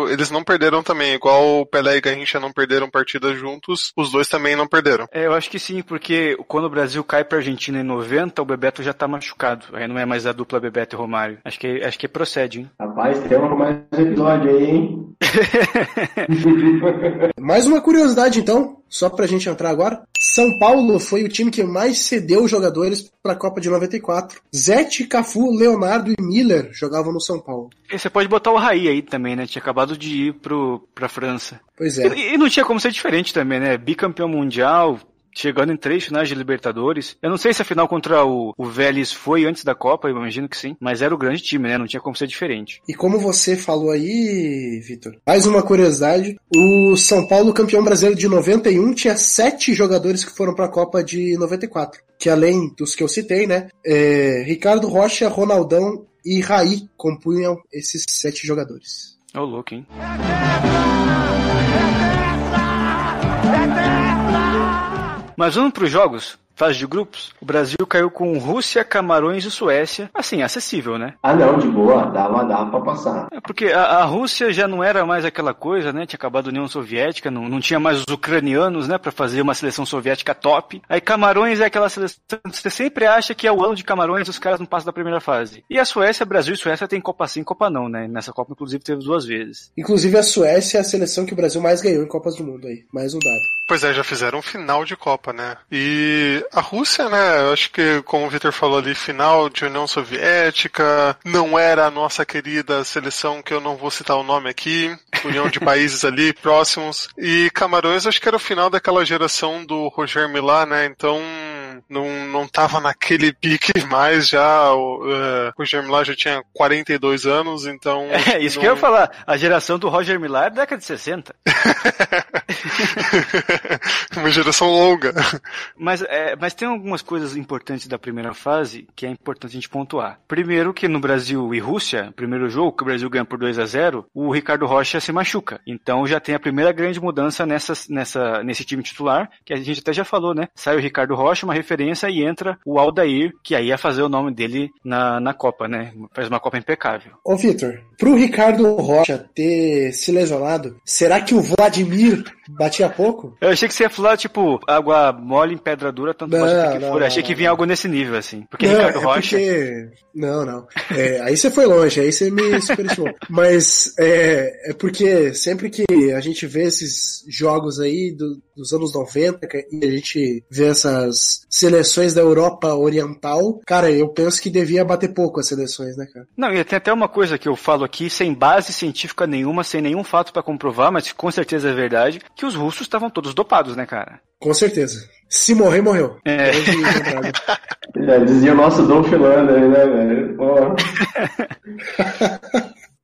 eles não perderam também. Igual o Pelé e Garrincha não perderam partidas juntos, os dois também não perderam. É, eu acho que sim, porque quando o Brasil cai pra Argentina em 90, o Bebeto já tá machucado. Aí não é mais a dupla Bebeto e Romário. Acho que, acho que procede, hein? Rapaz, temos mais episódio aí, hein? Mais uma curiosidade, então, só pra gente entrar agora. São Paulo foi o time que mais cedeu jogadores para a Copa de 94. Zete, Cafu, Leonardo e Miller jogavam no São Paulo. E você pode botar o Raí aí também, né? Tinha acabado de ir pro, pra França. Pois é. E, e não tinha como ser diferente também, né? Bicampeão mundial, chegando em três finais de Libertadores. Eu não sei se a final contra o, o Vélez foi antes da Copa, eu imagino que sim, mas era o grande time, né? Não tinha como ser diferente. E como você falou aí, Vitor, mais uma curiosidade: o São Paulo, campeão brasileiro de 91, tinha sete jogadores que foram para a Copa de 94. Que além dos que eu citei, né? É, Ricardo Rocha, Ronaldão e Raí compunham esses sete jogadores. Ô, oh, louco, hein? Mas vamos para os jogos? Fase de grupos, o Brasil caiu com Rússia, Camarões e Suécia. Assim, acessível, né? Ah, não, de boa, dava, dava pra passar. É porque a, a, Rússia já não era mais aquela coisa, né? Tinha acabado a União Soviética, não, não tinha mais os ucranianos, né? Pra fazer uma seleção soviética top. Aí Camarões é aquela seleção. Você sempre acha que é o ano de Camarões os caras não passam da primeira fase. E a Suécia, Brasil e Suécia tem Copa sim, Copa não, né? Nessa Copa, inclusive, teve duas vezes. Inclusive, a Suécia é a seleção que o Brasil mais ganhou em Copas do Mundo aí. Mais um dado. Pois é, já fizeram um final de Copa, né? E a Rússia, né? Eu acho que, como o Victor falou ali, final de União Soviética, não era a nossa querida seleção, que eu não vou citar o nome aqui, União de Países ali próximos. E Camarões, acho que era o final daquela geração do Roger Milá, né? Então, não, não tava naquele pique mais já. O uh, Roger Milá já tinha 42 anos, então. É, isso não... que eu ia falar. A geração do Roger Milá é da década de 60. Uma geração longa. Mas, é, mas tem algumas coisas importantes da primeira fase que é importante a gente pontuar. Primeiro que no Brasil e Rússia, primeiro jogo, que o Brasil ganha por 2 a 0 o Ricardo Rocha se machuca. Então já tem a primeira grande mudança nessa, nessa, nesse time titular, que a gente até já falou, né? Sai o Ricardo Rocha, uma referência, e entra o Aldair, que aí ia fazer o nome dele na, na Copa, né? Faz uma Copa impecável. Ô, Vitor, pro Ricardo Rocha ter se lesionado, será que o Vladimir batia pouco? Eu achei que você ia falar, tipo, água mole em pedra dura, tanto não, pode que for. Achei que vinha algo nesse nível, assim. Porque não, Ricardo é Rocha. Porque... Não, não. É, aí você foi longe, aí você me superestimou. Mas é, é porque sempre que a gente vê esses jogos aí do, dos anos 90 e a gente vê essas seleções da Europa Oriental, cara, eu penso que devia bater pouco as seleções, né, cara? Não, e tem até uma coisa que eu falo aqui, sem base científica nenhuma, sem nenhum fato para comprovar, mas com certeza é verdade, que os russos estavam todos dopados, né, cara? Com certeza. Se morrer, morreu. É. Já dizia o nosso Dolph Lander, né, velho?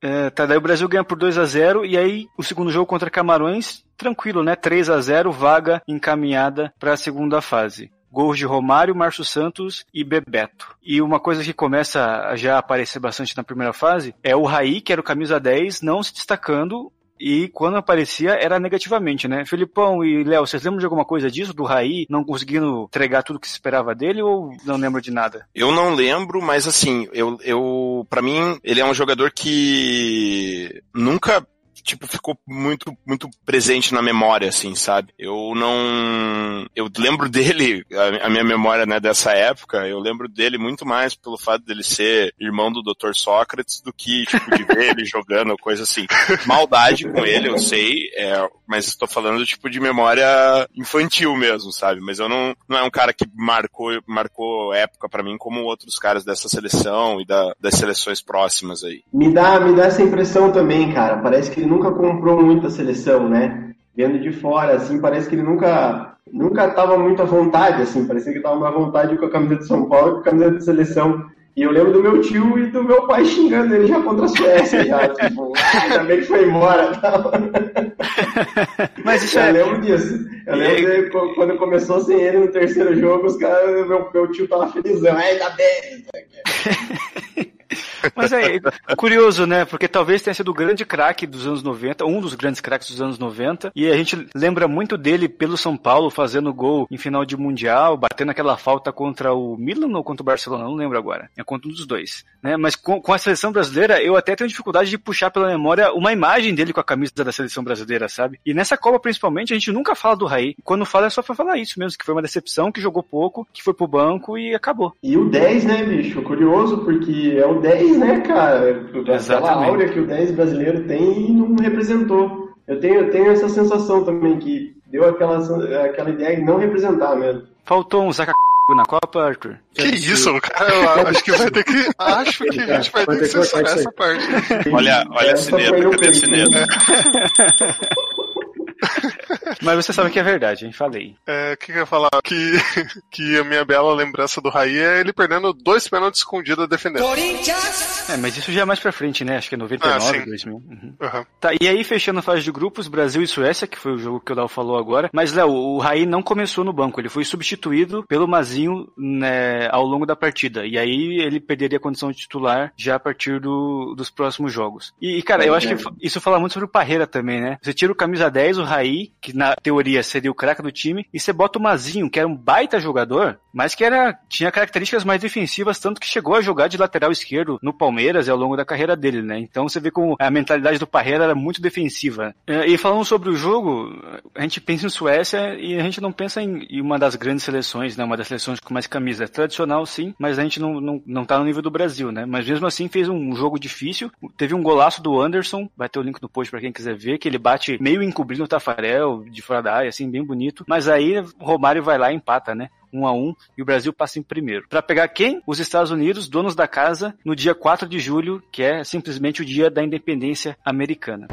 É, tá, daí o Brasil ganha por 2 a 0 e aí o segundo jogo contra Camarões, tranquilo, né? 3 a 0 vaga encaminhada para a segunda fase gols de Romário, Márcio Santos e Bebeto. E uma coisa que começa a já aparecer bastante na primeira fase é o Raí, que era o camisa 10, não se destacando e quando aparecia era negativamente, né? Filipão e Léo, vocês lembram de alguma coisa disso? Do Raí não conseguindo entregar tudo que se esperava dele ou não lembro de nada? Eu não lembro, mas assim, eu, eu para mim, ele é um jogador que nunca tipo, ficou muito, muito presente na memória, assim, sabe? Eu não. Eu lembro dele, a, minha memória, né, dessa época, eu lembro dele muito mais pelo fato dele ser irmão do Dr. Sócrates do que, tipo, de ver ele jogando, coisa assim. Maldade com ele, eu sei, é, mas estou falando, tipo, de memória infantil mesmo, sabe? Mas eu não, não é um cara que marcou, marcou época para mim como outros caras dessa seleção e da, das seleções próximas aí. Me dá, me dá essa impressão também, cara. Parece que ele nunca comprou muita seleção, né? Vendo de fora, assim, parece que ele nunca nunca estava muito à vontade, assim, parecia que estava à vontade com a camisa de São Paulo e com a camisa de seleção. E eu lembro do meu tio e do meu pai xingando ele já contra a Suécia, já, tipo, ainda bem que foi embora tal. Mas isso eu é... lembro disso. Eu lembro de, quando começou sem ele no terceiro jogo, os caras, meu, meu tio tava felizão, ainda bem. Mas é curioso, né? Porque talvez tenha sido o grande craque dos anos 90, um dos grandes craques dos anos 90, e a gente lembra muito dele pelo São Paulo, fazendo gol em final de Mundial, batendo aquela falta contra o Milan ou contra o Barcelona, não lembro agora. É contra um dos dois. Né? Mas com, com a seleção brasileira, eu até tenho dificuldade de puxar pela memória uma imagem dele com a camisa da seleção brasileira, sabe? E nessa Copa, principalmente, a gente nunca fala do Raí. Quando fala é só pra falar isso mesmo, que foi uma decepção, que jogou pouco, que foi pro banco e acabou. E o 10, né, bicho? Curioso, porque é o 10, né, cara? Exatamente. Aquela áurea que o 10 brasileiro tem e não representou. Eu tenho, eu tenho essa sensação também, que deu aquela, aquela ideia de não representar mesmo. Faltou um Zaca na Copa, Arthur? Que isso, cara? Eu acho que vai ter que. Acho que a gente vai ter que censurar essa parte. Olha, olha a cineta, cadê a cineta? Mas você sabe que é verdade, hein? Falei. É, o que, que eu ia falar? Que, que a minha bela lembrança do Raí é ele perdendo dois pênaltis escondidos defendendo. É, mas isso já é mais pra frente, né? Acho que é 99, Ah, sim. 2000. Uhum. Uhum. Tá, e aí fechando a fase de grupos, Brasil e Suécia, que foi o jogo que o Léo falou agora. Mas, Léo, o Raí não começou no banco, ele foi substituído pelo Mazinho né, ao longo da partida. E aí ele perderia a condição de titular já a partir do- dos próximos jogos. E, e, cara, eu acho que fa- isso fala muito sobre o Parreira também, né? Você tira o camisa 10, o Raí, que na teoria seria o craque do time, e você bota o Mazinho, que era um baita jogador, mas que era tinha características mais defensivas, tanto que chegou a jogar de lateral esquerdo no Palmeiras ao longo da carreira dele, né? Então você vê como a mentalidade do Parreira era muito defensiva. É, E falando sobre o jogo, a gente pensa em Suécia e a gente não pensa em uma das grandes seleções, né? Uma das seleções com mais camisa. É tradicional, sim, mas a gente não, não, não tá no nível do Brasil, né? Mas mesmo assim fez um jogo difícil. Teve um golaço do Anderson, vai ter o link no post pra quem quiser ver, que ele bate meio encobrindo o Tafarel, de fora da área, assim, bem bonito. Mas aí Romário vai lá e empata, né? um a um e o Brasil passa em primeiro. Para pegar quem? Os Estados Unidos, donos da casa, no dia 4 de julho, que é simplesmente o dia da independência americana.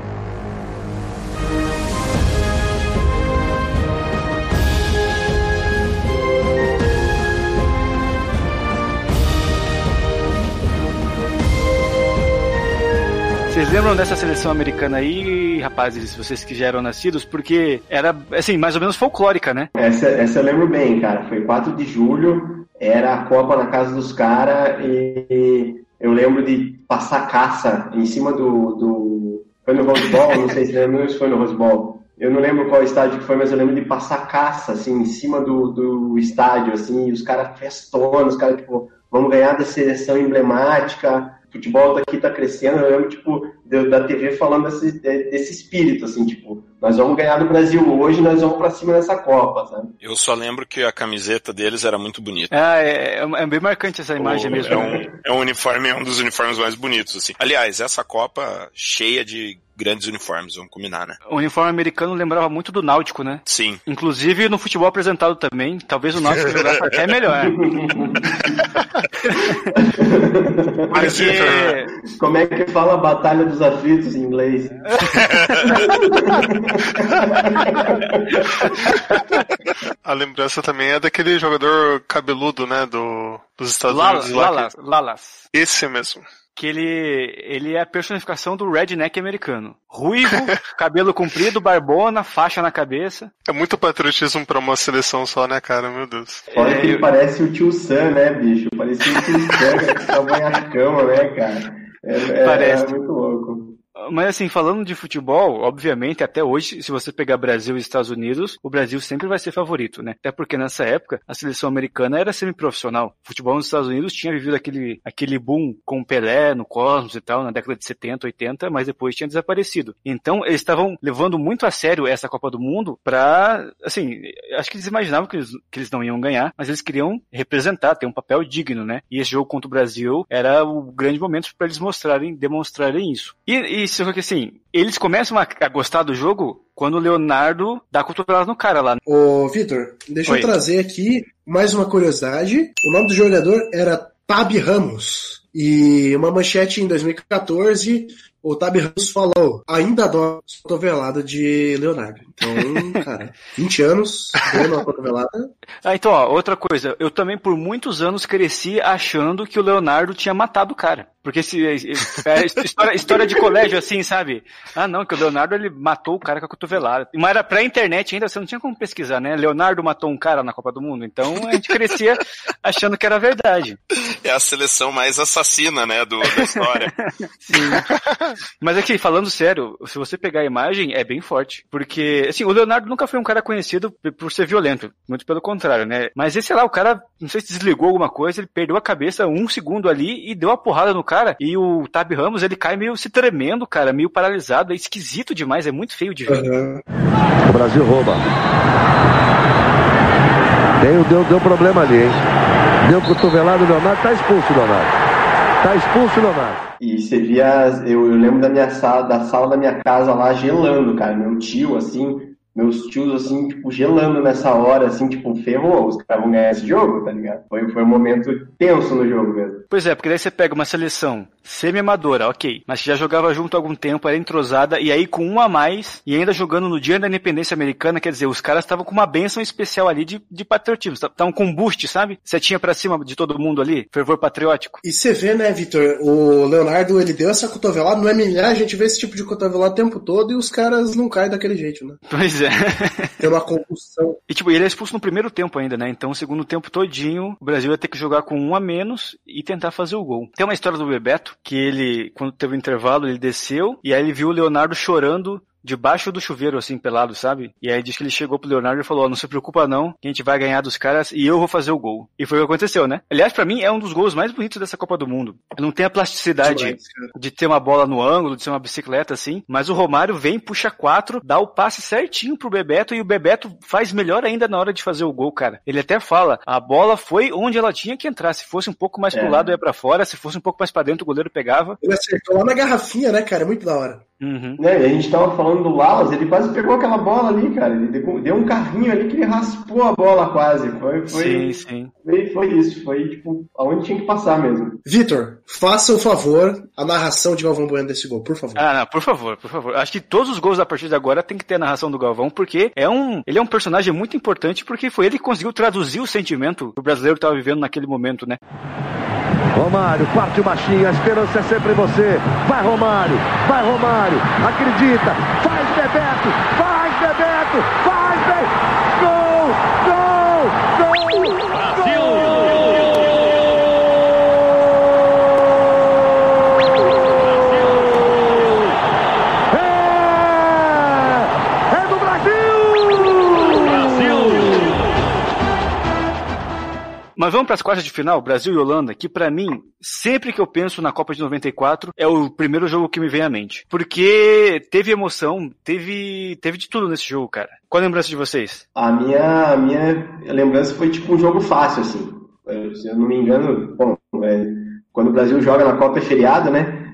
Vocês lembram dessa seleção americana aí, rapazes, vocês que já eram nascidos? Porque era, assim, mais ou menos folclórica, né? Essa, essa eu lembro bem, cara. Foi 4 de julho, era a Copa na casa dos caras e eu lembro de passar caça em cima do. do... Foi no Rose Bowl, não sei se lembra se foi no Rose Bowl. Eu não lembro qual estádio que foi, mas eu lembro de passar caça, assim, em cima do, do estádio, assim, e os caras festonos, os caras, tipo, vamos ganhar da seleção emblemática, futebol daqui tá crescendo, eu lembro, tipo, da TV falando desse, de- desse espírito, assim, tipo, nós vamos ganhar do Brasil hoje, nós vamos pra cima dessa Copa, sabe? Eu só lembro que a camiseta deles era muito bonita. Ah, é, é bem marcante essa imagem O- mesmo. É um, é um uniforme, é um dos uniformes mais bonitos, assim. Aliás, essa Copa cheia de grandes uniformes, vamos combinar, né? O uniforme americano lembrava muito do Náutico, né? Sim. Inclusive no futebol apresentado também, talvez o Náutico jogasse até melhor. Mas, Porque Vitor, Como é que fala a Batalha dos Aflitos em inglês? a lembrança também é daquele jogador cabeludo, né, do, dos Estados Lalas, Unidos. Lalas, Lalas. Esse mesmo. Que ele, ele é a personificação do redneck americano. Ruivo, cabelo comprido, barbona, faixa na cabeça. É muito patriotismo pra uma seleção só, né, cara? Meu Deus. Olha É, que ele eu- parece o tio Sam, né, bicho? Parecia o tio Sam, que tava em a cama, né, cara? É, é- Parece. é muito louco. Mas assim, falando de futebol, obviamente, até hoje, se você pegar Brasil e Estados Unidos, o Brasil sempre vai ser favorito, né? Até porque nessa época, a seleção americana era semiprofissional. O futebol nos Estados Unidos tinha vivido aquele, aquele boom com o Pelé no Cosmos e tal, na década de 70, 80, mas depois tinha desaparecido. Então, eles estavam levando muito a sério essa Copa do Mundo pra, assim, acho que eles imaginavam que eles, que eles não iam ganhar, mas eles queriam representar, ter um papel digno, né? E esse jogo contra o Brasil era o grande momento para eles mostrarem, demonstrarem isso. E, e só que assim, eles começam a, a gostar do jogo quando o Leonardo dá cotovelada no cara lá. Ô, Vitor, deixa Oi. eu trazer aqui mais uma curiosidade. O nome do jogador era Tab Ramos. E uma manchete em 2014 o Tabi Ramos falou, ainda adoro cotovelada de Leonardo. Então, cara, 20 anos, dando uma cotovelada. Ah, então, ó, outra coisa. Eu também, por muitos anos, cresci achando que o Leonardo tinha matado o cara. Porque se, é, história, história de colégio, assim, sabe? Ah, não, que o Leonardo ele matou o cara com a cotovelada. Mas era pré-internet ainda, você não tinha como pesquisar, né? Leonardo matou um cara na Copa do Mundo. Então a gente crescia achando que era verdade. É a seleção mais assassina, né, do, da história. Sim. Mas aqui, falando sério, se você pegar a imagem, é bem forte. Porque, assim, o Leonardo nunca foi um cara conhecido por ser violento. Muito pelo contrário, né? Mas esse lá, o cara, não sei se desligou alguma coisa, ele perdeu a cabeça um segundo ali e deu a porrada no cara. E o Tab Ramos, ele cai meio se tremendo, cara, meio paralisado. É esquisito demais, é muito feio de ver. Uhum. O Brasil rouba. Deu, deu, deu problema ali, hein? Deu cotovelado, o Leonardo tá expulso, Leonardo. Tá expulso, Leonardo. E você via, eu, eu lembro da minha sala, da sala da minha casa lá gelando, cara. Meu tio, assim, meus tios, assim, tipo, gelando nessa hora, assim, tipo, ferrou, os caras vão ganhar esse jogo, tá ligado? Foi, foi um momento tenso no jogo mesmo. Pois é, porque daí você pega uma seleção semi-amadora, ok, mas que já jogava junto há algum tempo, era entrosada, e aí com um a mais, e ainda jogando no dia da independência americana, quer dizer, os caras estavam com uma benção especial ali de, de patriotismo, estavam com boost, sabe? Você tinha pra cima de todo mundo ali, fervor patriótico. E você vê, né, Vitor, o Leonardo, ele deu essa cotovelada, no MMA a gente vê esse tipo de cotovelada o tempo todo e os caras não caem daquele jeito, né? Pois é. Tem uma concussão. E tipo, ele é expulso no primeiro tempo ainda, né? Então, o segundo tempo todinho, o Brasil ia ter que jogar com um a menos e tentar fazer o gol. Tem uma história do Bebeto, que ele, quando teve o intervalo, ele desceu e aí ele viu o Leonardo chorando debaixo do chuveiro, assim, pelado, sabe? E aí diz que ele chegou pro Leonardo e falou, ó, não se preocupa não, que a gente vai ganhar dos caras e eu vou fazer o gol. E foi o que aconteceu, né? Aliás, pra mim, é um dos gols mais bonitos dessa Copa do Mundo. Não tem a plasticidade Demais, de ter uma bola no ângulo, de ser uma bicicleta, assim, mas o Romário vem, puxa quatro, dá o passe certinho pro Bebeto e o Bebeto faz melhor ainda na hora de fazer o gol, cara. Ele até fala, a bola foi onde ela tinha que entrar, se fosse um pouco mais pro É. lado ia pra fora, se fosse um pouco mais pra dentro o goleiro pegava. Ele acertou lá na garrafinha, né, cara? É muito da hora. Uhum. Né? E a gente tava falando do Wallace, ele quase pegou aquela bola ali, cara. Ele deu um carrinho ali que ele raspou a bola quase. Foi, foi, Sim, sim. foi, foi isso. Foi, tipo, aonde tinha que passar mesmo. Vitor, faça o favor, a narração de Galvão Bueno desse gol, por favor. Ah, não, por favor, por favor. Acho que todos os gols da partida de agora tem que ter a narração do Galvão, porque é um, ele é um personagem muito importante, porque foi ele que conseguiu traduzir o sentimento que o brasileiro estava vivendo naquele momento, né? Romário, parte o machinho, a esperança é sempre você. Vai, Romário, vai, Romário, acredita, faz Bebeto, faz Bebeto, faz vamos para as quartas de final, Brasil e Holanda, que pra mim, sempre que eu penso na Copa de 94, é o primeiro jogo que me vem à mente. Porque teve emoção, teve, teve de tudo nesse jogo, cara. Qual a lembrança de vocês? A minha, a minha lembrança foi tipo um jogo fácil, assim. Se eu não me engano, bom, é, quando o Brasil joga na Copa é feriado, né?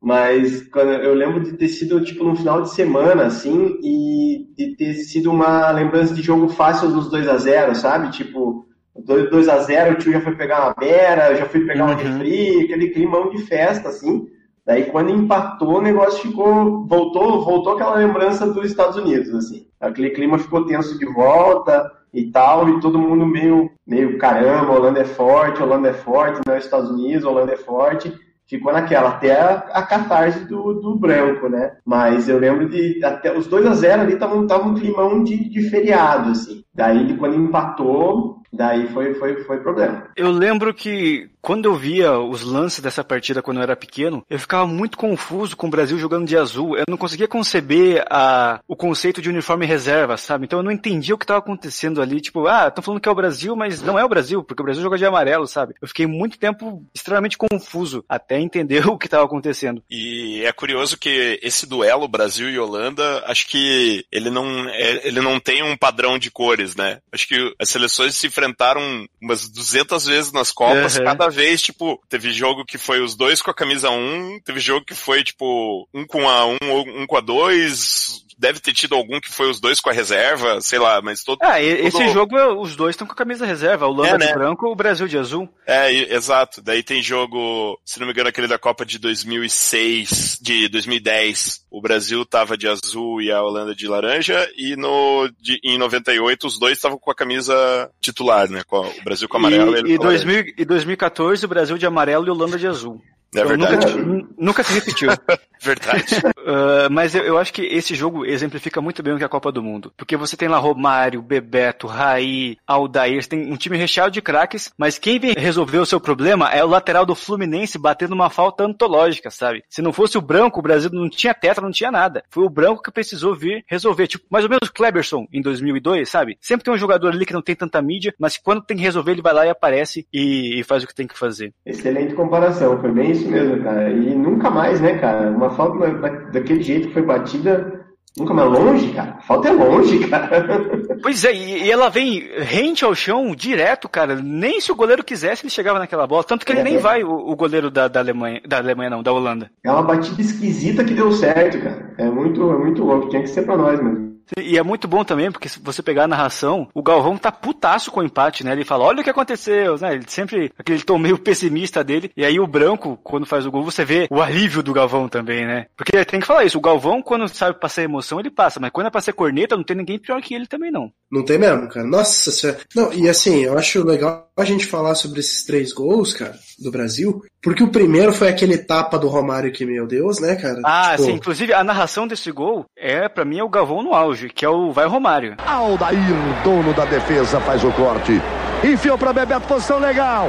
Mas quando, eu lembro de ter sido tipo no final de semana, assim, e de ter sido uma lembrança de jogo fácil dos 2 a 0 sabe? Tipo, 2 a 0 o tio já foi pegar uma beira, já fui pegar um Uhum. refri, aquele climão de festa, assim. Daí quando empatou, o negócio ficou. Voltou, voltou aquela lembrança dos Estados Unidos, assim. Aquele clima ficou tenso de volta e tal, e todo mundo meio, meio caramba, Holanda é forte, Holanda é forte, não é Estados Unidos, Holanda é forte. Ficou naquela, até a, a catarse do, do branco, né? Mas eu lembro de. Até os 2 a 0 ali estavam um climão de, de feriado, assim. Daí quando empatou, daí foi, foi, foi problema. Eu lembro que quando eu via os lances dessa partida quando eu era pequeno, eu ficava muito confuso com o Brasil jogando de azul. Eu não conseguia conceber a, o conceito de uniforme reserva, sabe? Então eu não entendia o que estava acontecendo ali. Tipo, ah, estão falando que é o Brasil, mas não é o Brasil, porque o Brasil joga de amarelo, sabe? Eu fiquei muito tempo extremamente confuso até entender o que estava acontecendo. E é curioso que esse duelo Brasil e Holanda, acho que ele não, é- ele não tem um padrão de cores, né? Acho que as seleções se enfrentaram umas 200 vezes nas Copas, Uhum. cada vez, tipo, teve jogo que foi os dois com a camisa 1, teve jogo que foi, tipo, um com a 1, um com a 2, deve ter tido algum que foi os dois com a reserva, sei lá, mas todo. Ah, e- esse todo- jogo, os dois estão com a camisa reserva. A Holanda É, de né? branco, o Brasil de azul. É, exato. Daí tem jogo, se não me engano, aquele da Copa de 2006, de 2010. O Brasil tava de azul e a Holanda de laranja, e no, de, em 98 os dois estavam com a camisa titular, né? Com a- o Brasil com amarelo e, e, e, com laranja. 2000, e 2014, o Brasil de amarelo e Holanda de azul. É Então, verdade. Nunca, nu- nunca se repetiu. Verdade. Uh, mas eu, eu acho que esse jogo exemplifica muito bem o que é a Copa do Mundo. Porque você tem lá Romário, Bebeto, Raí, Aldair, você tem um time recheado de craques, mas quem vem resolver o seu problema é o lateral do Fluminense batendo uma falta antológica, sabe? Se não fosse o branco, o Brasil não tinha tetra, não tinha nada. Foi o branco que precisou vir resolver. Tipo, mais ou menos o Kleberson em 2002, sabe? Sempre tem um jogador ali que não tem tanta mídia, mas quando tem que resolver, ele vai lá e aparece e, e faz o que tem que fazer. Excelente comparação, foi bem isso mesmo, cara. E nunca mais, né, cara? Uma falta da- da- daquele jeito que foi batida, nunca mais longe, cara. A falta é longe, cara. Pois é, e, ela vem rente ao chão direto, cara. Nem se o goleiro quisesse, ele chegava naquela bola. Tanto que ele É. nem vai, o, o goleiro da, da Alemanha. Da Alemanha não, da Holanda. É uma batida esquisita que deu certo, cara. É muito, é muito louco. Tinha que ser pra nós mesmo. E é muito bom também, porque se você pegar a narração, o Galvão tá putaço com o empate, né? Ele fala, olha o que aconteceu, né? Ele sempre, aquele tom meio pessimista dele. E aí o branco, quando faz o gol, você vê o alívio do Galvão também, né? Porque tem que falar isso, o Galvão, quando sabe passar emoção, ele passa. Mas quando é pra ser corneta, não tem ninguém pior que ele também, não. Não tem mesmo, cara. Nossa senhora. Não, e assim, eu acho legal a gente falar sobre esses três gols, cara, do Brasil, porque o primeiro foi aquele tapa do Romário que, meu Deus, né, cara? Ah, Tipo, sim. Inclusive, a narração desse gol é, pra mim, é o Galvão no auge, que é o Vai Romário. Aldair, dono da defesa, faz o corte. Enfiou pra Bebeto, posição legal.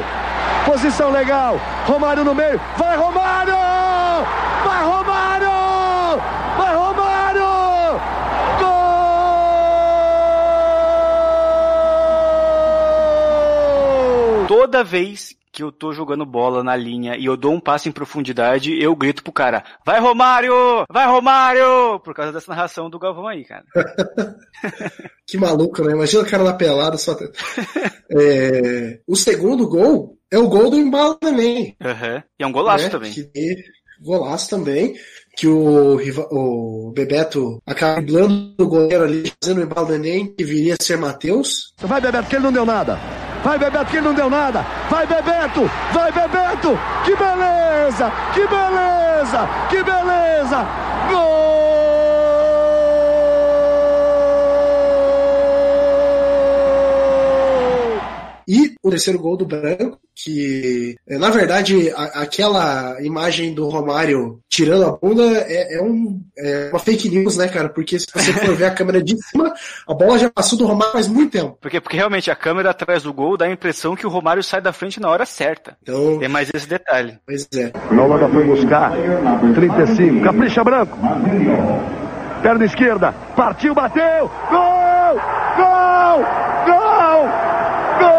Posição legal. Romário no meio. Vai Romário! Toda vez que eu tô jogando bola na linha e eu dou um passe em profundidade, eu grito pro cara, vai Romário! Vai Romário! Por causa dessa narração do Galvão aí, cara. Que maluco, né? Imagina o cara na pelada só. É, O segundo gol é o gol do embalo também. Aham. E é um golaço né? também. Que golaço também. Que o, o Bebeto acaba driblando o goleiro ali, fazendo o embalo do Enem, que viria a ser Matheus. Vai Bebeto, que ele não deu nada. Vai Bebeto, que não deu nada. Vai Bebeto! Vai Bebeto! Que beleza! Que beleza! Que beleza! E o terceiro gol do Branco, que é, na verdade a- aquela imagem do Romário tirando a bunda é, é um, é uma fake news, né, cara? Porque se você for ver a câmera de cima, a bola já passou do Romário faz muito tempo. Porque, porque realmente a câmera atrás do gol dá a impressão que o Romário sai da frente na hora certa. Então, Tem mais esse detalhe. pois é. A Holanda foi buscar 35. Capricha Branco. Perna esquerda. Partiu, bateu. Gol! Gol! Gol! Gol!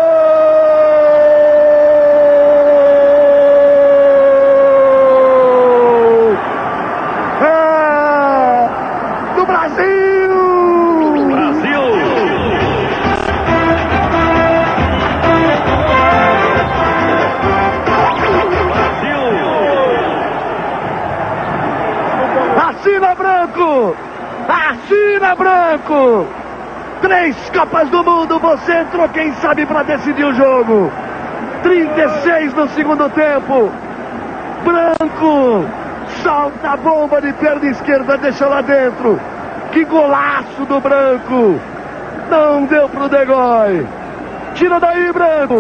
É do Brasil! Brasil! Assina Branco! Assina Branco! Três Copas do Mundo, você entrou, quem sabe, para decidir o jogo. 36 no segundo tempo. Branco! Solta a bomba de perna esquerda, deixa lá dentro. Que golaço do Branco! Não deu pro Degói. Tira daí, Branco!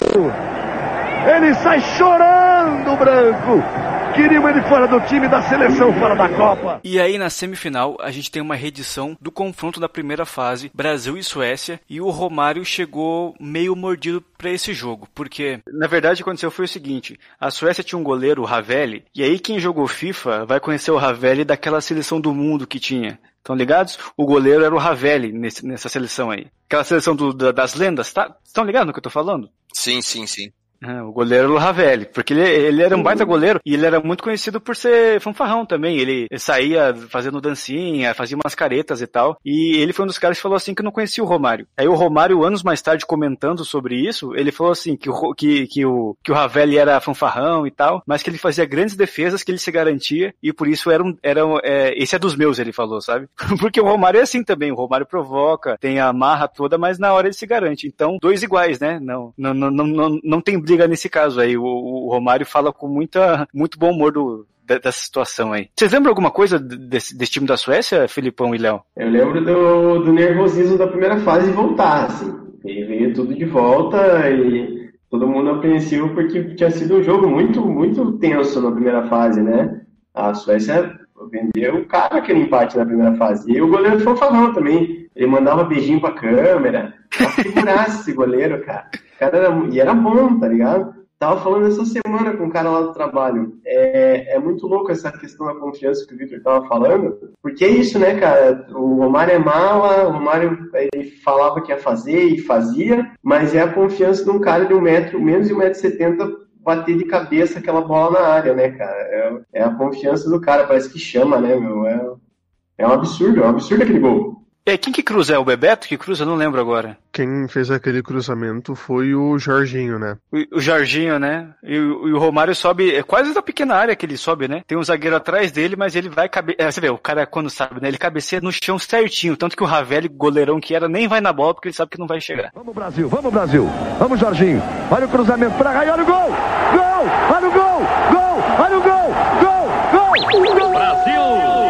Ele sai chorando, Branco! Queriam ele fora do time da seleção, fora da Copa. E aí na semifinal a gente tem uma reedição do confronto da primeira fase, Brasil e Suécia, e o Romário chegou meio mordido pra esse jogo, porque na verdade o que aconteceu foi o seguinte, a Suécia tinha um goleiro, o Ravelli, e aí quem jogou FIFA vai conhecer o Ravelli daquela seleção do mundo que tinha. Estão ligados? O goleiro era o Ravelli nesse- nessa seleção aí. Aquela seleção do- da- das lendas, tá? Estão ligados no que eu tô falando? Sim, sim, sim. É, o goleiro Ravelli, porque ele, ele era um baita goleiro e ele era muito conhecido por ser fanfarrão também. Ele, ele saía fazendo dancinha, fazia umas caretas e tal. E ele foi um dos caras que falou assim que não conhecia o Romário. Aí o Romário, anos mais tarde, comentando sobre isso, ele falou assim que o, que, que o, que o Ravelli era fanfarrão e tal, mas que ele fazia grandes defesas, que ele se garantia e por isso era um, era um, é, esse é dos meus, ele falou, sabe? Porque o Romário é assim também, o Romário provoca, tem a marra toda, mas na hora ele se garante. Então, dois iguais, né? Não, não, não, não, não tem briga nesse caso aí. O, o Romário fala com muita, muito bom humor do, dessa situação aí. Vocês lembram alguma coisa desse, desse time da Suécia, Filipão e Léo? Eu lembro do, do nervosismo da primeira fase voltar, assim. E veio tudo de volta e todo mundo apreensivo porque tinha sido um jogo muito, muito tenso na primeira fase, né? A Suécia vendeu o cara aquele empate na primeira fase. E o goleiro foi fanfarrão também. Ele mandava beijinho pra câmera. Figurasse esse goleiro, cara. Cara era, e era bom, tá ligado? Tava falando essa semana com um cara lá do trabalho. É, é muito louco essa questão da confiança que o Victor tava falando. Porque é isso, né, cara? O Romário é mala, o Romário ele falava que ia fazer e fazia, mas é a confiança de um cara de um metro, menos de um metro e setenta bater de cabeça aquela bola na área, né, cara? É, é, a confiança do cara, parece que chama, né, meu? É, é um absurdo, é um absurdo aquele gol. É, quem que cruza? É o Bebeto que cruza? Não lembro agora. Quem fez aquele cruzamento foi o Jorginho, né? O, o Jorginho, né? E, o, e o Romário sobe, é quase da pequena área que ele sobe, né? Tem um zagueiro atrás dele, mas ele vai cabe... É, você vê, o cara quando sabe, né? Ele cabeceia no chão certinho, tanto que o Ravelli, goleirão que era, nem vai na bola porque ele sabe que não vai chegar. Vamos Brasil, vamos Brasil. Vamos Jorginho. Olha o cruzamento pra cá, olha o gol! Gol! Olha o gol! Gol! Olha o gol! Gol! Gol! gol!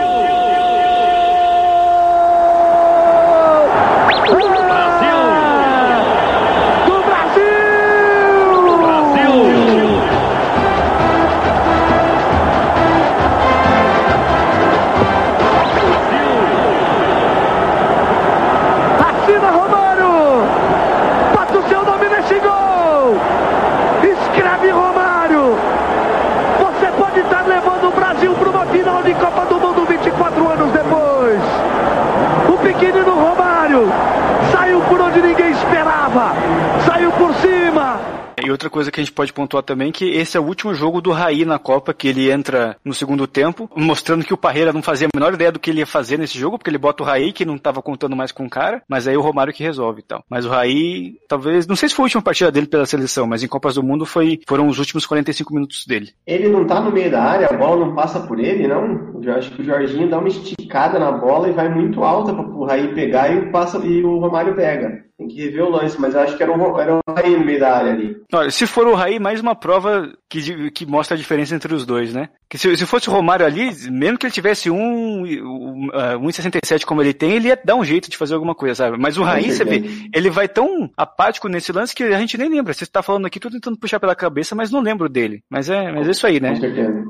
Outra coisa que a gente pode pontuar também é que esse é o último jogo do Raí na Copa, que ele entra no segundo tempo, mostrando que o Parreira não fazia a menor ideia do que ele ia fazer nesse jogo, porque ele bota o Raí, que não estava contando mais com o cara, mas aí o Romário que resolve e tal. Mas o Raí, talvez, não sei se foi a última partida dele pela seleção, mas em Copas do Mundo foi, foram os últimos 45 minutos dele. Ele não tá no meio da área, a bola não passa por ele, não? Eu acho que o Jorginho dá uma esticada na bola e vai muito alta para o Raí pegar e, passa, e o Romário pega. Tem que rever o lance, mas acho que era o, era o Raí no meio da área ali. Olha, se for o Raí, mais uma prova que, que mostra a diferença entre os dois, né? Que se, se fosse o Romário ali, mesmo que ele tivesse um, um, uh, 1,67 como ele tem, ele ia dar um jeito de fazer alguma coisa, sabe? Mas o Raí, você vê, ele vai tão apático nesse lance que a gente nem lembra. Você está falando aqui, tô tentando puxar pela cabeça, mas não lembro dele. Mas é, mas é isso aí, né? Com certeza.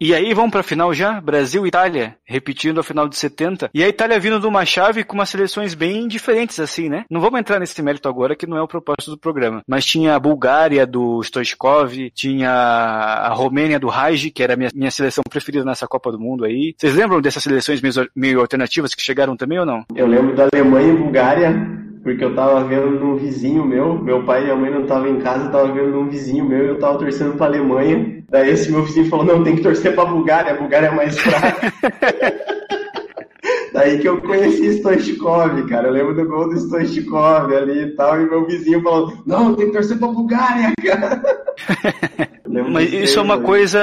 E aí vamos pra final já? Brasil e Itália, repetindo a final de 70. E a Itália vindo de uma chave com umas seleções bem diferentes, assim, né? Não vamos entrar nesse mérito agora, que não é o propósito do programa. Mas tinha a Bulgária do Stoichkov, tinha a Romênia do Raj, que era a minha, minha seleção preferida nessa Copa do Mundo aí. Vocês lembram dessas seleções meio, meio alternativas que chegaram também ou não? Eu lembro da Alemanha e Bulgária, porque eu tava vendo um vizinho meu, meu pai e minha mãe não estavam em casa, eu tava vendo um vizinho meu e eu tava torcendo pra Alemanha. Daí esse meu vizinho falou, não, tem que torcer pra Bulgária, a Bulgária é mais fraca. Daí que eu conheci Stoichkov, cara. Eu lembro do gol do Stoichkov ali e tal, e meu vizinho falou, não, tem que torcer pra Bulgária, cara. Mas isso é uma coisa,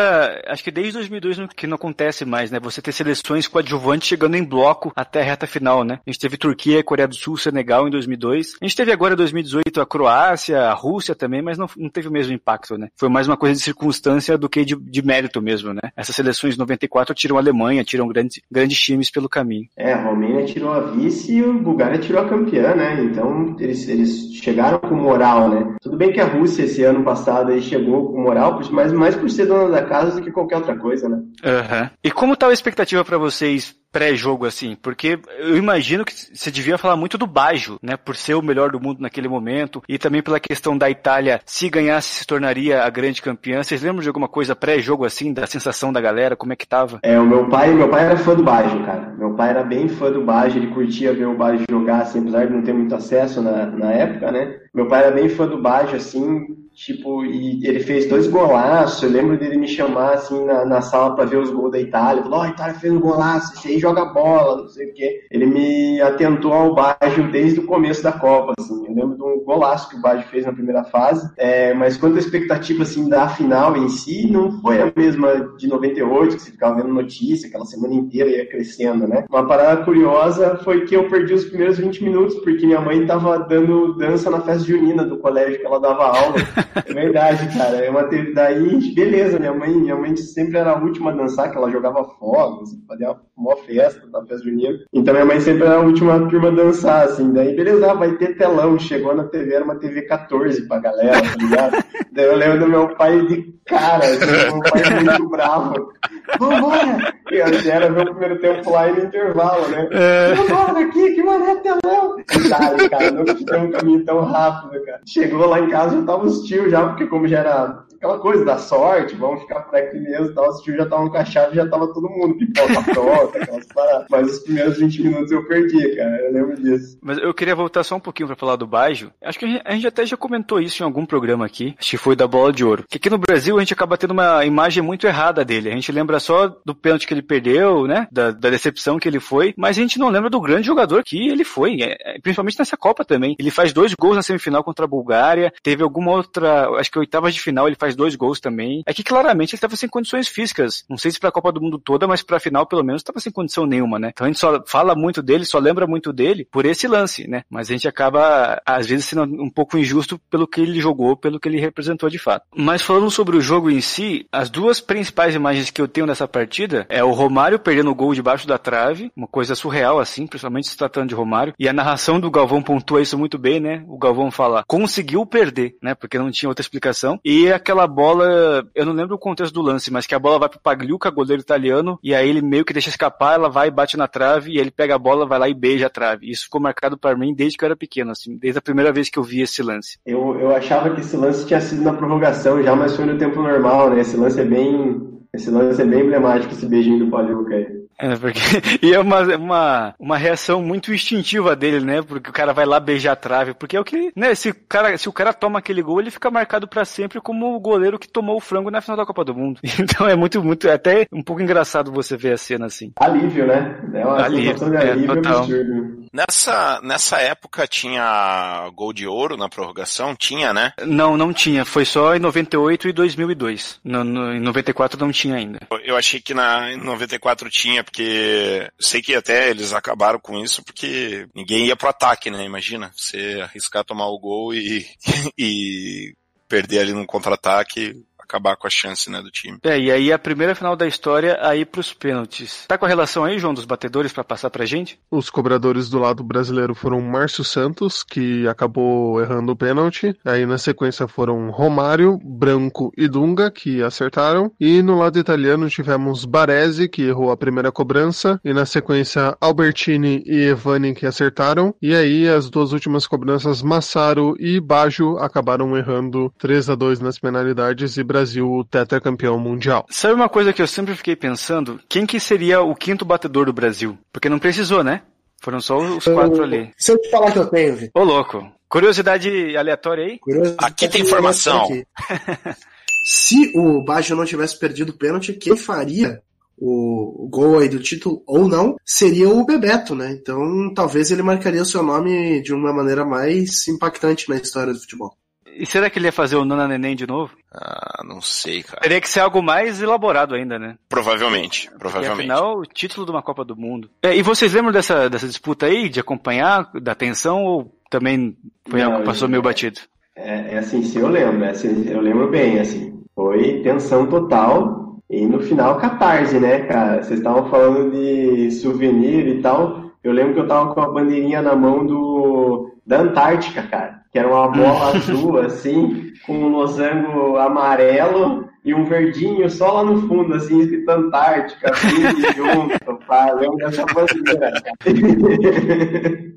acho que desde 2002 que não acontece mais, né? Você ter seleções coadjuvantes chegando em bloco até a reta final, né? A gente teve Turquia, Coreia do Sul, Senegal em 2002. A gente teve agora em 2018 a Croácia, a Rússia também, mas não, não teve o mesmo impacto, né? Foi mais uma coisa de circunstância do que de, de mérito mesmo, né? Essas seleções de 94 tiram a Alemanha, tiram grandes, grandes times pelo caminho. É, a Romênia tirou a vice e a Bulgária tirou a campeã, né? Então eles, eles chegaram com moral, né? Tudo bem que a Rússia esse ano passado aí chegou com moral, mas faz mais por ser dona da casa do que qualquer outra coisa, né? Uhum. E como tá a expectativa para vocês pré-jogo, assim? Porque eu imagino que você devia falar muito do Baggio, né? Por ser o melhor do mundo naquele momento. E também pela questão da Itália, se ganhasse, se tornaria a grande campeã. Vocês lembram de alguma coisa pré-jogo, assim, da sensação da galera? Como é que tava? É, o meu pai, meu pai era fã do Baggio, cara. Meu pai era bem fã do Baggio, ele curtia ver o Baggio jogar, assim, apesar de não ter muito acesso na, na época, né? Meu pai era bem fã do Baggio, assim, Tipo, e ele fez dois golaços. Eu lembro dele me chamar assim na, na sala para ver os gols da Itália. Falou: Ó, oh, a Itália fez um golaço, esse aí joga bola, não sei o quê. Ele me atentou ao Baggio desde o começo da Copa, assim. Eu lembro de um golaço que o Baggio fez na primeira fase. É, mas quanto à expectativa, assim, da final em si, não foi a mesma de 98, que você ficava vendo notícia, aquela semana inteira ia crescendo, né? Uma parada curiosa foi que eu perdi os primeiros 20 minutos, porque minha mãe tava dando dança na festa junina do colégio que ela dava aula. É verdade, cara. É uma TV daí, beleza, minha mãe, minha mãe sempre era a última a dançar, que ela jogava fogos, fazia uma festa da festa junina. Então minha mãe sempre era a última turma a dançar, assim. Daí, beleza, vai ter telão. Chegou na TV, era uma TV 14 pra galera, tá ligado? daí eu lembro do meu pai de cara, assim, meu pai muito bravo. Vambora! E assim, era meu primeiro tempo lá e no intervalo, né? É... Vambora aqui, que mané telão! Detalhe, cara, não tinha um caminho tão rápido, cara. Chegou lá em casa, já tava os tios já, porque como já era aquela coisa da sorte, vamos ficar por aqui mesmo tal, os tios já estavam encaixados e já tava todo mundo, pipoca pronta, aquelas paradas. Mas os primeiros 20 minutos eu perdi, cara, eu lembro disso. Mas eu queria voltar só um pouquinho pra falar do Baggio. Acho que a gente, a gente até já comentou isso em algum programa aqui, acho que foi da Bola de Ouro. Que aqui no Brasil a gente acaba tendo uma imagem muito errada dele. A gente lembra só do pênalti que ele perdeu, né, da, da decepção que ele foi, mas a gente não lembra do grande jogador que ele foi, é, é, principalmente nessa Copa também. Ele faz dois gols na semifinal contra a Bulgária, teve alguma outra, acho que oitavas de final ele faz dois gols também. É que claramente ele estava sem condições físicas. Não sei se para a Copa do Mundo toda, mas para a final pelo menos estava sem condição nenhuma, né? Então a gente só fala muito dele, só lembra muito dele por esse lance, né? Mas a gente acaba às vezes sendo um pouco injusto pelo que ele jogou, pelo que ele representou de fato. Mas falando sobre o jogo em si, as duas principais imagens que eu tenho dessa partida é o Romário perdendo o gol debaixo da trave, uma coisa surreal assim, principalmente se tratando de Romário, e a narração do Galvão pontua isso muito bem, né? O Galvão fala: "Conseguiu perder", né? Porque não tinha outra explicação. E aquela bola, eu não lembro o contexto do lance, mas que a bola vai pro Pagliuca, goleiro italiano, e aí ele meio que deixa escapar, ela vai, bate na trave, e ele pega a bola, vai lá e beija a trave. Isso ficou marcado para mim desde que eu era pequeno, assim, desde a primeira vez que eu vi esse lance. Eu, eu achava que esse lance tinha sido na prorrogação já, mas foi no tempo normal, né? Esse lance é bem. Esse lance é bem emblemático, esse beijinho do Pagliuca aí. É, porque. E é uma, uma, uma reação muito instintiva dele, né? Porque o cara vai lá beijar a trave. Porque é o que. Né? Se o cara, se o cara toma aquele gol, ele fica marcado para sempre como o goleiro que tomou o frango na final da Copa do Mundo. Então é muito, muito. É até um pouco engraçado você ver a cena assim. Alívio, né? É uma alívio, de alívio é, total. absurdo. Nessa, nessa época tinha gol de ouro na prorrogação? Tinha, né? Não, não tinha. Foi só em 98 e 2002. No, no, em 94 não tinha ainda. Eu achei que na, em 94 tinha, porque sei que até eles acabaram com isso, porque ninguém ia pro ataque, né? Imagina, você arriscar tomar o gol e, e perder ali no contra-ataque, acabar com a chance, né, do time. É, e aí a primeira final da história aí pros pênaltis. Tá com a relação aí, João, dos batedores para passar pra gente? Os cobradores do lado brasileiro foram Márcio Santos, que acabou errando o pênalti. Aí na sequência foram Romário, Branco e Dunga, que acertaram. E no lado italiano tivemos Baresi, que errou a primeira cobrança. E na sequência Albertini e Evani, que acertaram. E aí as duas últimas cobranças, Massaro e Baggio, acabaram errando 3 a 2 nas penalidades e Brasil tetracampeão mundial. Sabe uma coisa que eu sempre fiquei pensando? Quem que seria o quinto batedor do Brasil? Porque não precisou, né? Foram só os quatro ali. Se eu te falar que eu tenho, Vi. Ô, louco. Curiosidade aleatória aí? Curiosidade aqui tem informação. Se o Baggio não tivesse perdido o pênalti, quem faria o gol aí do título ou não seria o Bebeto, né? Então talvez ele marcaria o seu nome de uma maneira mais impactante na história do futebol. E será que ele ia fazer o Nana Neném de novo? Ah, não sei, cara. Teria que ser algo mais elaborado ainda, né? Provavelmente, provavelmente. E, afinal, o título de uma Copa do Mundo. É, e vocês lembram dessa, dessa disputa aí, de acompanhar, da tensão, ou também foi não, algo que passou meio batido? É, é assim, sim, eu lembro, é assim, eu lembro bem, assim, foi tensão total, e no final catarse, né, cara? Vocês estavam falando de souvenir e tal, eu lembro que eu tava com a bandeirinha na mão do da Antártica, cara que era uma bola azul, assim, com um losango amarelo, e um verdinho só lá no fundo, assim, escrito Antártica, assim, junto, pá, lembro dessa bandeira.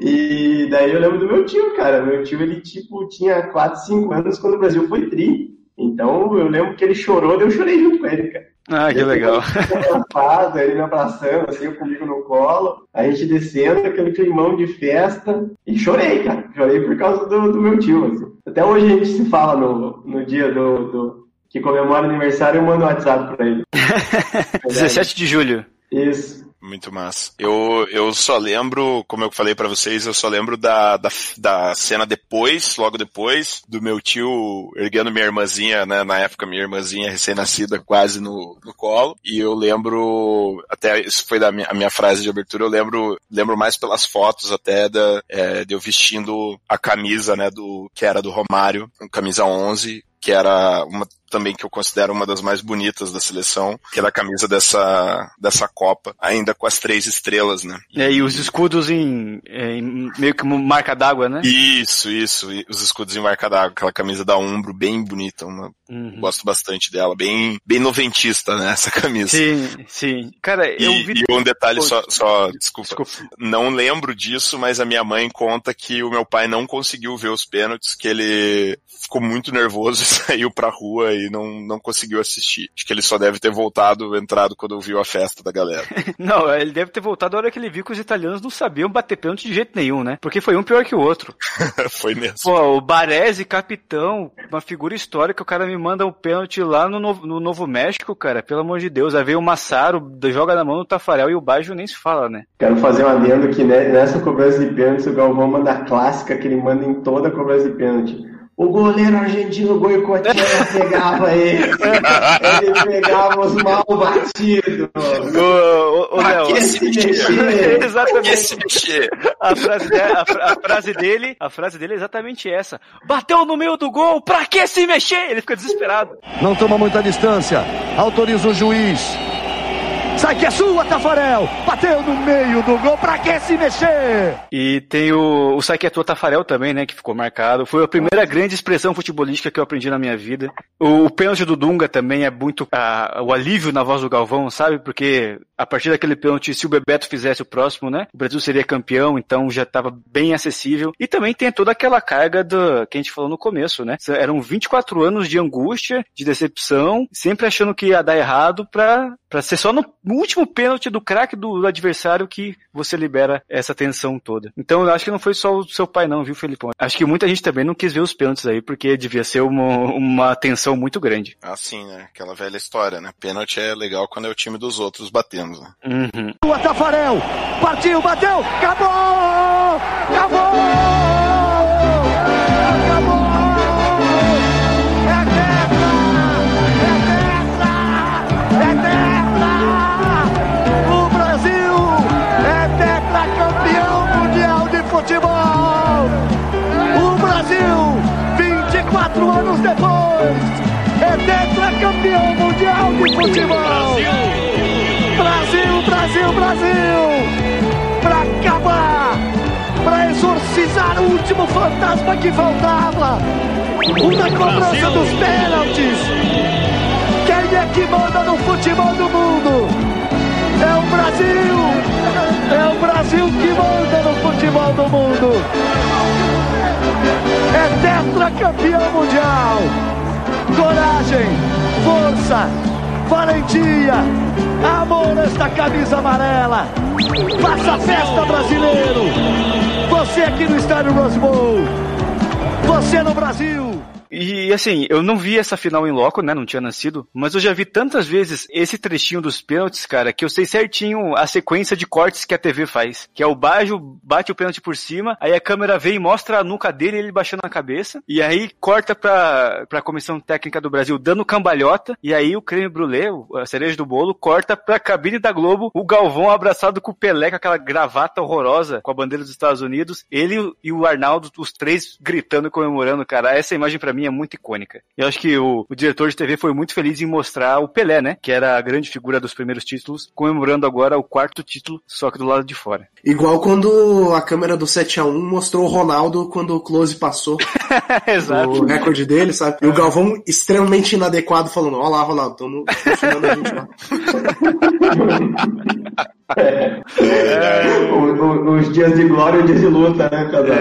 e daí eu lembro do meu tio, cara. Meu tio, ele, tipo, tinha 4, 5 anos quando o Brasil foi tri. Então eu lembro que ele chorou eu chorei junto com ele, cara. Ah, que legal. Abraçado, ele me abraçando, assim, comigo no colo, a gente descendo, aquele climão de festa, e chorei, cara. Chorei por causa do, do meu tio, assim. Até hoje a gente se fala no, no dia do, do que comemora o aniversário, eu mando um WhatsApp pra ele. 17 de julho. Isso. Muito massa. Eu, eu só lembro, como eu falei para vocês, eu só lembro da, da, da, cena depois, logo depois, do meu tio erguendo minha irmãzinha, né? Na época, minha irmãzinha recém-nascida quase no, no colo. E eu lembro, até isso foi da minha, a minha frase de abertura, eu lembro, lembro mais pelas fotos até da, é, de eu vestindo a camisa, né? Do, que era do Romário, camisa 11, que era uma também que eu considero uma das mais bonitas da seleção, que era a camisa dessa, dessa Copa, ainda com as três estrelas, né? E, é, e os escudos em, em meio que marca d'água, né? Isso, isso, os escudos em marca d'água, aquela camisa da Umbro, bem bonita, uma, uhum. gosto bastante dela, bem, bem noventista, né, essa camisa. Sim, sim. Cara, eu e, vi... E um detalhe só, só desculpa, desculpa, não lembro disso, mas a minha mãe conta que o meu pai não conseguiu ver os pênaltis, que ele ficou muito nervoso e saiu pra rua e não, não conseguiu assistir. Acho que ele só deve ter voltado, entrado quando viu a festa da galera. não, ele deve ter voltado na hora que ele viu que os italianos não sabiam bater pênalti de jeito nenhum, né? Porque foi um pior que o outro. foi mesmo. Pô, o Baresi, capitão, uma figura histórica, o cara me manda um pênalti lá no Novo, no Novo México, cara, pelo amor de Deus. Aí veio o Massaro, joga na mão do Tafarel e o Baggio nem se fala, né? Quero fazer um adendo que né, nessa cobrança de pênalti o Galvão manda a clássica que ele manda em toda a cobrança de pênalti o goleiro argentino Goicoechea pegava ele. Ele pegava os mal batidos. O, o, Léo, exatamente. A frase, dele, a, a, frase dele, a frase dele é exatamente essa. Bateu no meio do gol, pra que se mexer? Ele fica desesperado. Não toma muita distância. Autoriza o juiz. Sai que é sua, Tafarel! Bateu no meio do gol, pra que se mexer? E tem o, o Sai que é tua, Tafarel também, né, que ficou marcado. Foi a primeira grande expressão futebolística que eu aprendi na minha vida. O, o pênalti do Dunga também é muito a, o alívio na voz do Galvão, sabe? Porque a partir daquele pênalti, se o Bebeto fizesse o próximo, né, o Brasil seria campeão, então já estava bem acessível. E também tem toda aquela carga do, que a gente falou no começo, né? Eram 24 anos de angústia, de decepção, sempre achando que ia dar errado pra, pra ser só no no último pênalti do craque do adversário que você libera essa tensão toda. Então eu acho que não foi só o seu pai não, viu, Felipão? Acho que muita gente também não quis ver os pênaltis aí, porque devia ser uma, uma tensão muito grande. Ah, sim, né? Aquela velha história, né? Pênalti é legal quando é o time dos outros batendo, né? Uhum. O Tafarel, partiu, bateu, acabou! Acabou! Quatro anos depois, é tetracampeão mundial de futebol. Brasil, Brasil, Brasil! Para acabar, para exorcizar o último fantasma que faltava, o da cobrança dos pênaltis. Quem é que manda no futebol do mundo? É o Brasil! É o Brasil que manda no futebol do mundo! É tetracampeão mundial. Coragem, força, valentia, amor esta camisa amarela. Faça festa brasileiro. Você aqui no estádio Rose Bowl. Você no Brasil. E assim, eu não vi essa final em loco, né? Não tinha nascido. Mas eu já vi tantas vezes esse trechinho dos pênaltis, cara, que eu sei certinho a sequência de cortes que a TV faz. Que é o Bajo bate o pênalti por cima, aí a câmera vem e mostra a nuca dele, ele baixando a cabeça. E aí corta pra, pra comissão técnica do Brasil dando cambalhota. E aí o creme brulee, a cereja do bolo, corta pra cabine da Globo, o Galvão abraçado com o Pelé, com aquela gravata horrorosa com a bandeira dos Estados Unidos. Ele e o Arnaldo, os três gritando e comemorando, cara. Essa imagem pra mim mim é muito icônica. Eu acho que o, o, diretor de TV foi muito feliz em mostrar o Pelé, né? Que era a grande figura dos primeiros títulos, comemorando agora o quarto título, só que do lado de fora. Igual quando a câmera do 7 a 1 mostrou o Ronaldo quando o Close passou. Exato. O recorde dele, sabe? E o Galvão extremamente inadequado falando, ó lá, Ronaldo, estão funcionando a gente lá. É. É. O, o, os dias de glória e os dias de luta, né, cada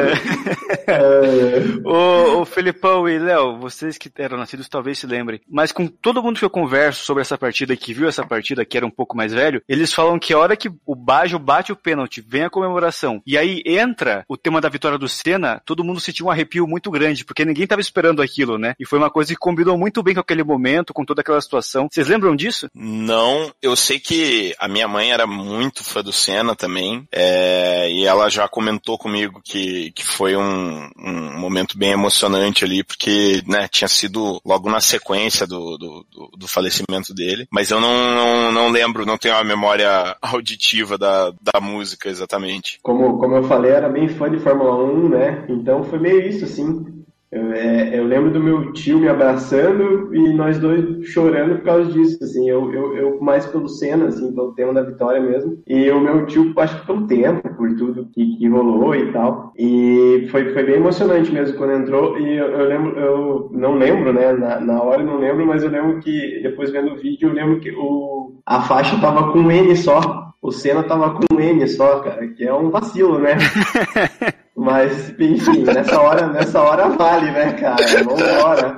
é. o, o Felipão e Léo, vocês que eram nascidos talvez se lembrem, mas com todo mundo que eu converso sobre essa partida, que viu essa partida, que era um pouco mais velho, eles falam que a hora que o Bajo bate o pênalti, vem a comemoração, e aí entra o tema da vitória do Senna, todo mundo sentiu um arrepio muito grande, porque ninguém estava esperando aquilo, né? E foi uma coisa que combinou muito bem com aquele momento, com toda aquela situação. Vocês lembram disso? Não, eu sei que a minha mãe era muito muito fã do Senna também, é, e ela já comentou comigo que, que foi um, um momento bem emocionante ali, porque, né, tinha sido logo na sequência do, do, do, do falecimento dele, mas eu não, não, não, lembro, não tenho a memória auditiva da, da música exatamente. Como, como eu falei, era bem fã de Fórmula 1, né, então foi meio isso, assim, eu, é, eu, lembro do meu tio me abraçando e nós dois chorando por causa disso, assim, eu, eu, eu mais pelo Senna, assim, pelo tema da vitória mesmo, e o meu tio, acho que pelo tempo, por tudo que, que rolou e tal, e foi, foi bem emocionante mesmo quando entrou, e eu, eu lembro, eu não lembro, né, na, na hora eu não lembro, mas eu lembro que, depois vendo o vídeo, eu lembro que o, a faixa tava com N só, o Senna tava com N só, cara, que é um vacilo, né? Mas, enfim, nessa hora, nessa hora vale, né, cara? Vambora.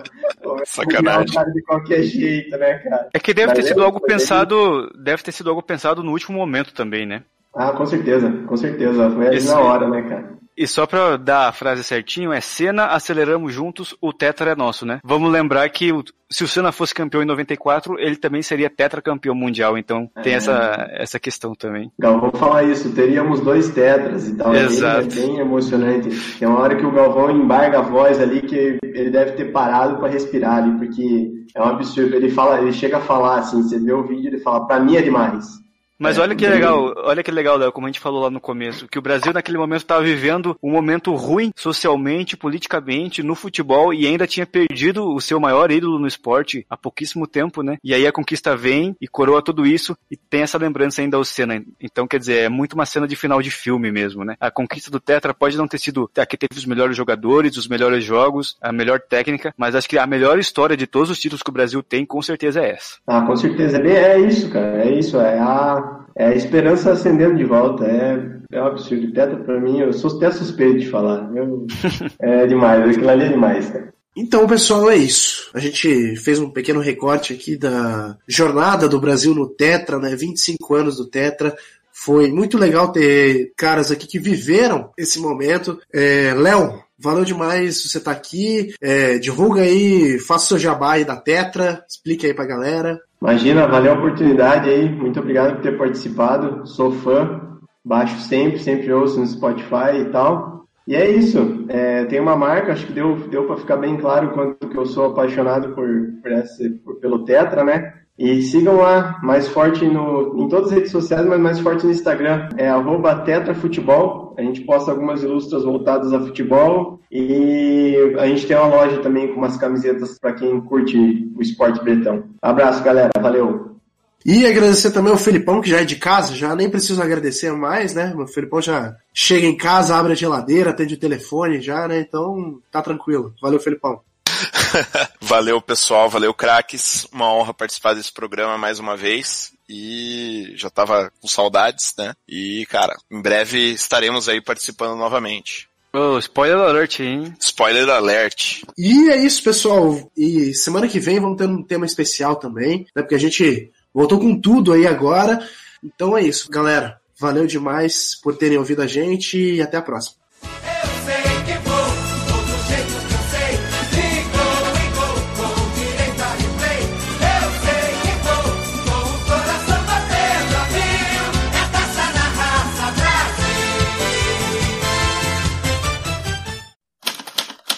Sacanagem. Cara de qualquer jeito, né, cara? É que deve Mas ter sido algo pensado, bem... deve ter sido algo pensado no último momento também, né? Ah, com certeza, com certeza. Foi ali Esse... na hora, né, cara? E só pra dar a frase certinho, é Senna, aceleramos juntos, o tetra é nosso, né? Vamos lembrar que o, se o Senna fosse campeão em 94, ele também seria tetracampeão mundial, então é. tem essa, essa questão também. Galvão fala isso, teríamos dois tetras e tal. Exato. É bem, emocionante. Tem uma hora que o Galvão embarga a voz ali que ele deve ter parado para respirar ali, porque é um absurdo. Ele fala, ele chega a falar assim, você vê o vídeo, ele fala, pra mim é demais. Mas olha que legal, olha que legal, Léo, como a gente falou lá no começo, que o Brasil naquele momento estava vivendo um momento ruim socialmente, politicamente, no futebol e ainda tinha perdido o seu maior ídolo no esporte há pouquíssimo tempo, né? E aí a conquista vem e coroa tudo isso e tem essa lembrança ainda ao Senna. Então, quer dizer, é muito uma cena de final de filme mesmo, né? A conquista do Tetra pode não ter sido a que teve os melhores jogadores, os melhores jogos, a melhor técnica, mas acho que a melhor história de todos os títulos que o Brasil tem, com certeza é essa. Ah, com certeza. É isso, cara. É isso. É a é a esperança acendendo de volta. É, é um absurdo. Tetra, pra mim, eu sou até suspeito de falar. Eu, é demais, aquilo ali é demais, cara. Então, pessoal, é isso. A gente fez um pequeno recorte aqui da jornada do Brasil no Tetra, né? 25 anos do Tetra. Foi muito legal ter caras aqui que viveram esse momento. É, Léo, valeu demais você estar tá aqui. É, divulga aí, faça o seu jabá aí da Tetra, explique aí pra galera. Imagina, valeu a oportunidade aí. Muito obrigado por ter participado. Sou fã, baixo sempre, sempre ouço no Spotify e tal. E é isso. É, tem uma marca, acho que deu, deu para ficar bem claro quanto que eu sou apaixonado por, por, por pelo Tetra, né? E sigam lá, mais forte no, em todas as redes sociais, mas mais forte no Instagram. É arroba tetrafutebol. A gente posta algumas ilustras voltadas a futebol. E a gente tem uma loja também com umas camisetas para quem curte o esporte bretão. Abraço, galera. Valeu. E agradecer também ao Felipão, que já é de casa, já nem preciso agradecer mais, né? O Felipão já chega em casa, abre a geladeira, atende o telefone já, né? Então tá tranquilo. Valeu, Felipão. valeu, pessoal. Valeu, craques. Uma honra participar desse programa mais uma vez. E já tava com saudades, né? E, cara, em breve estaremos aí participando novamente. Oh, spoiler alert, hein? Spoiler alert. E é isso, pessoal. E semana que vem vamos ter um tema especial também, né? Porque a gente voltou com tudo aí agora. Então é isso, galera. Valeu demais por terem ouvido a gente e até a próxima.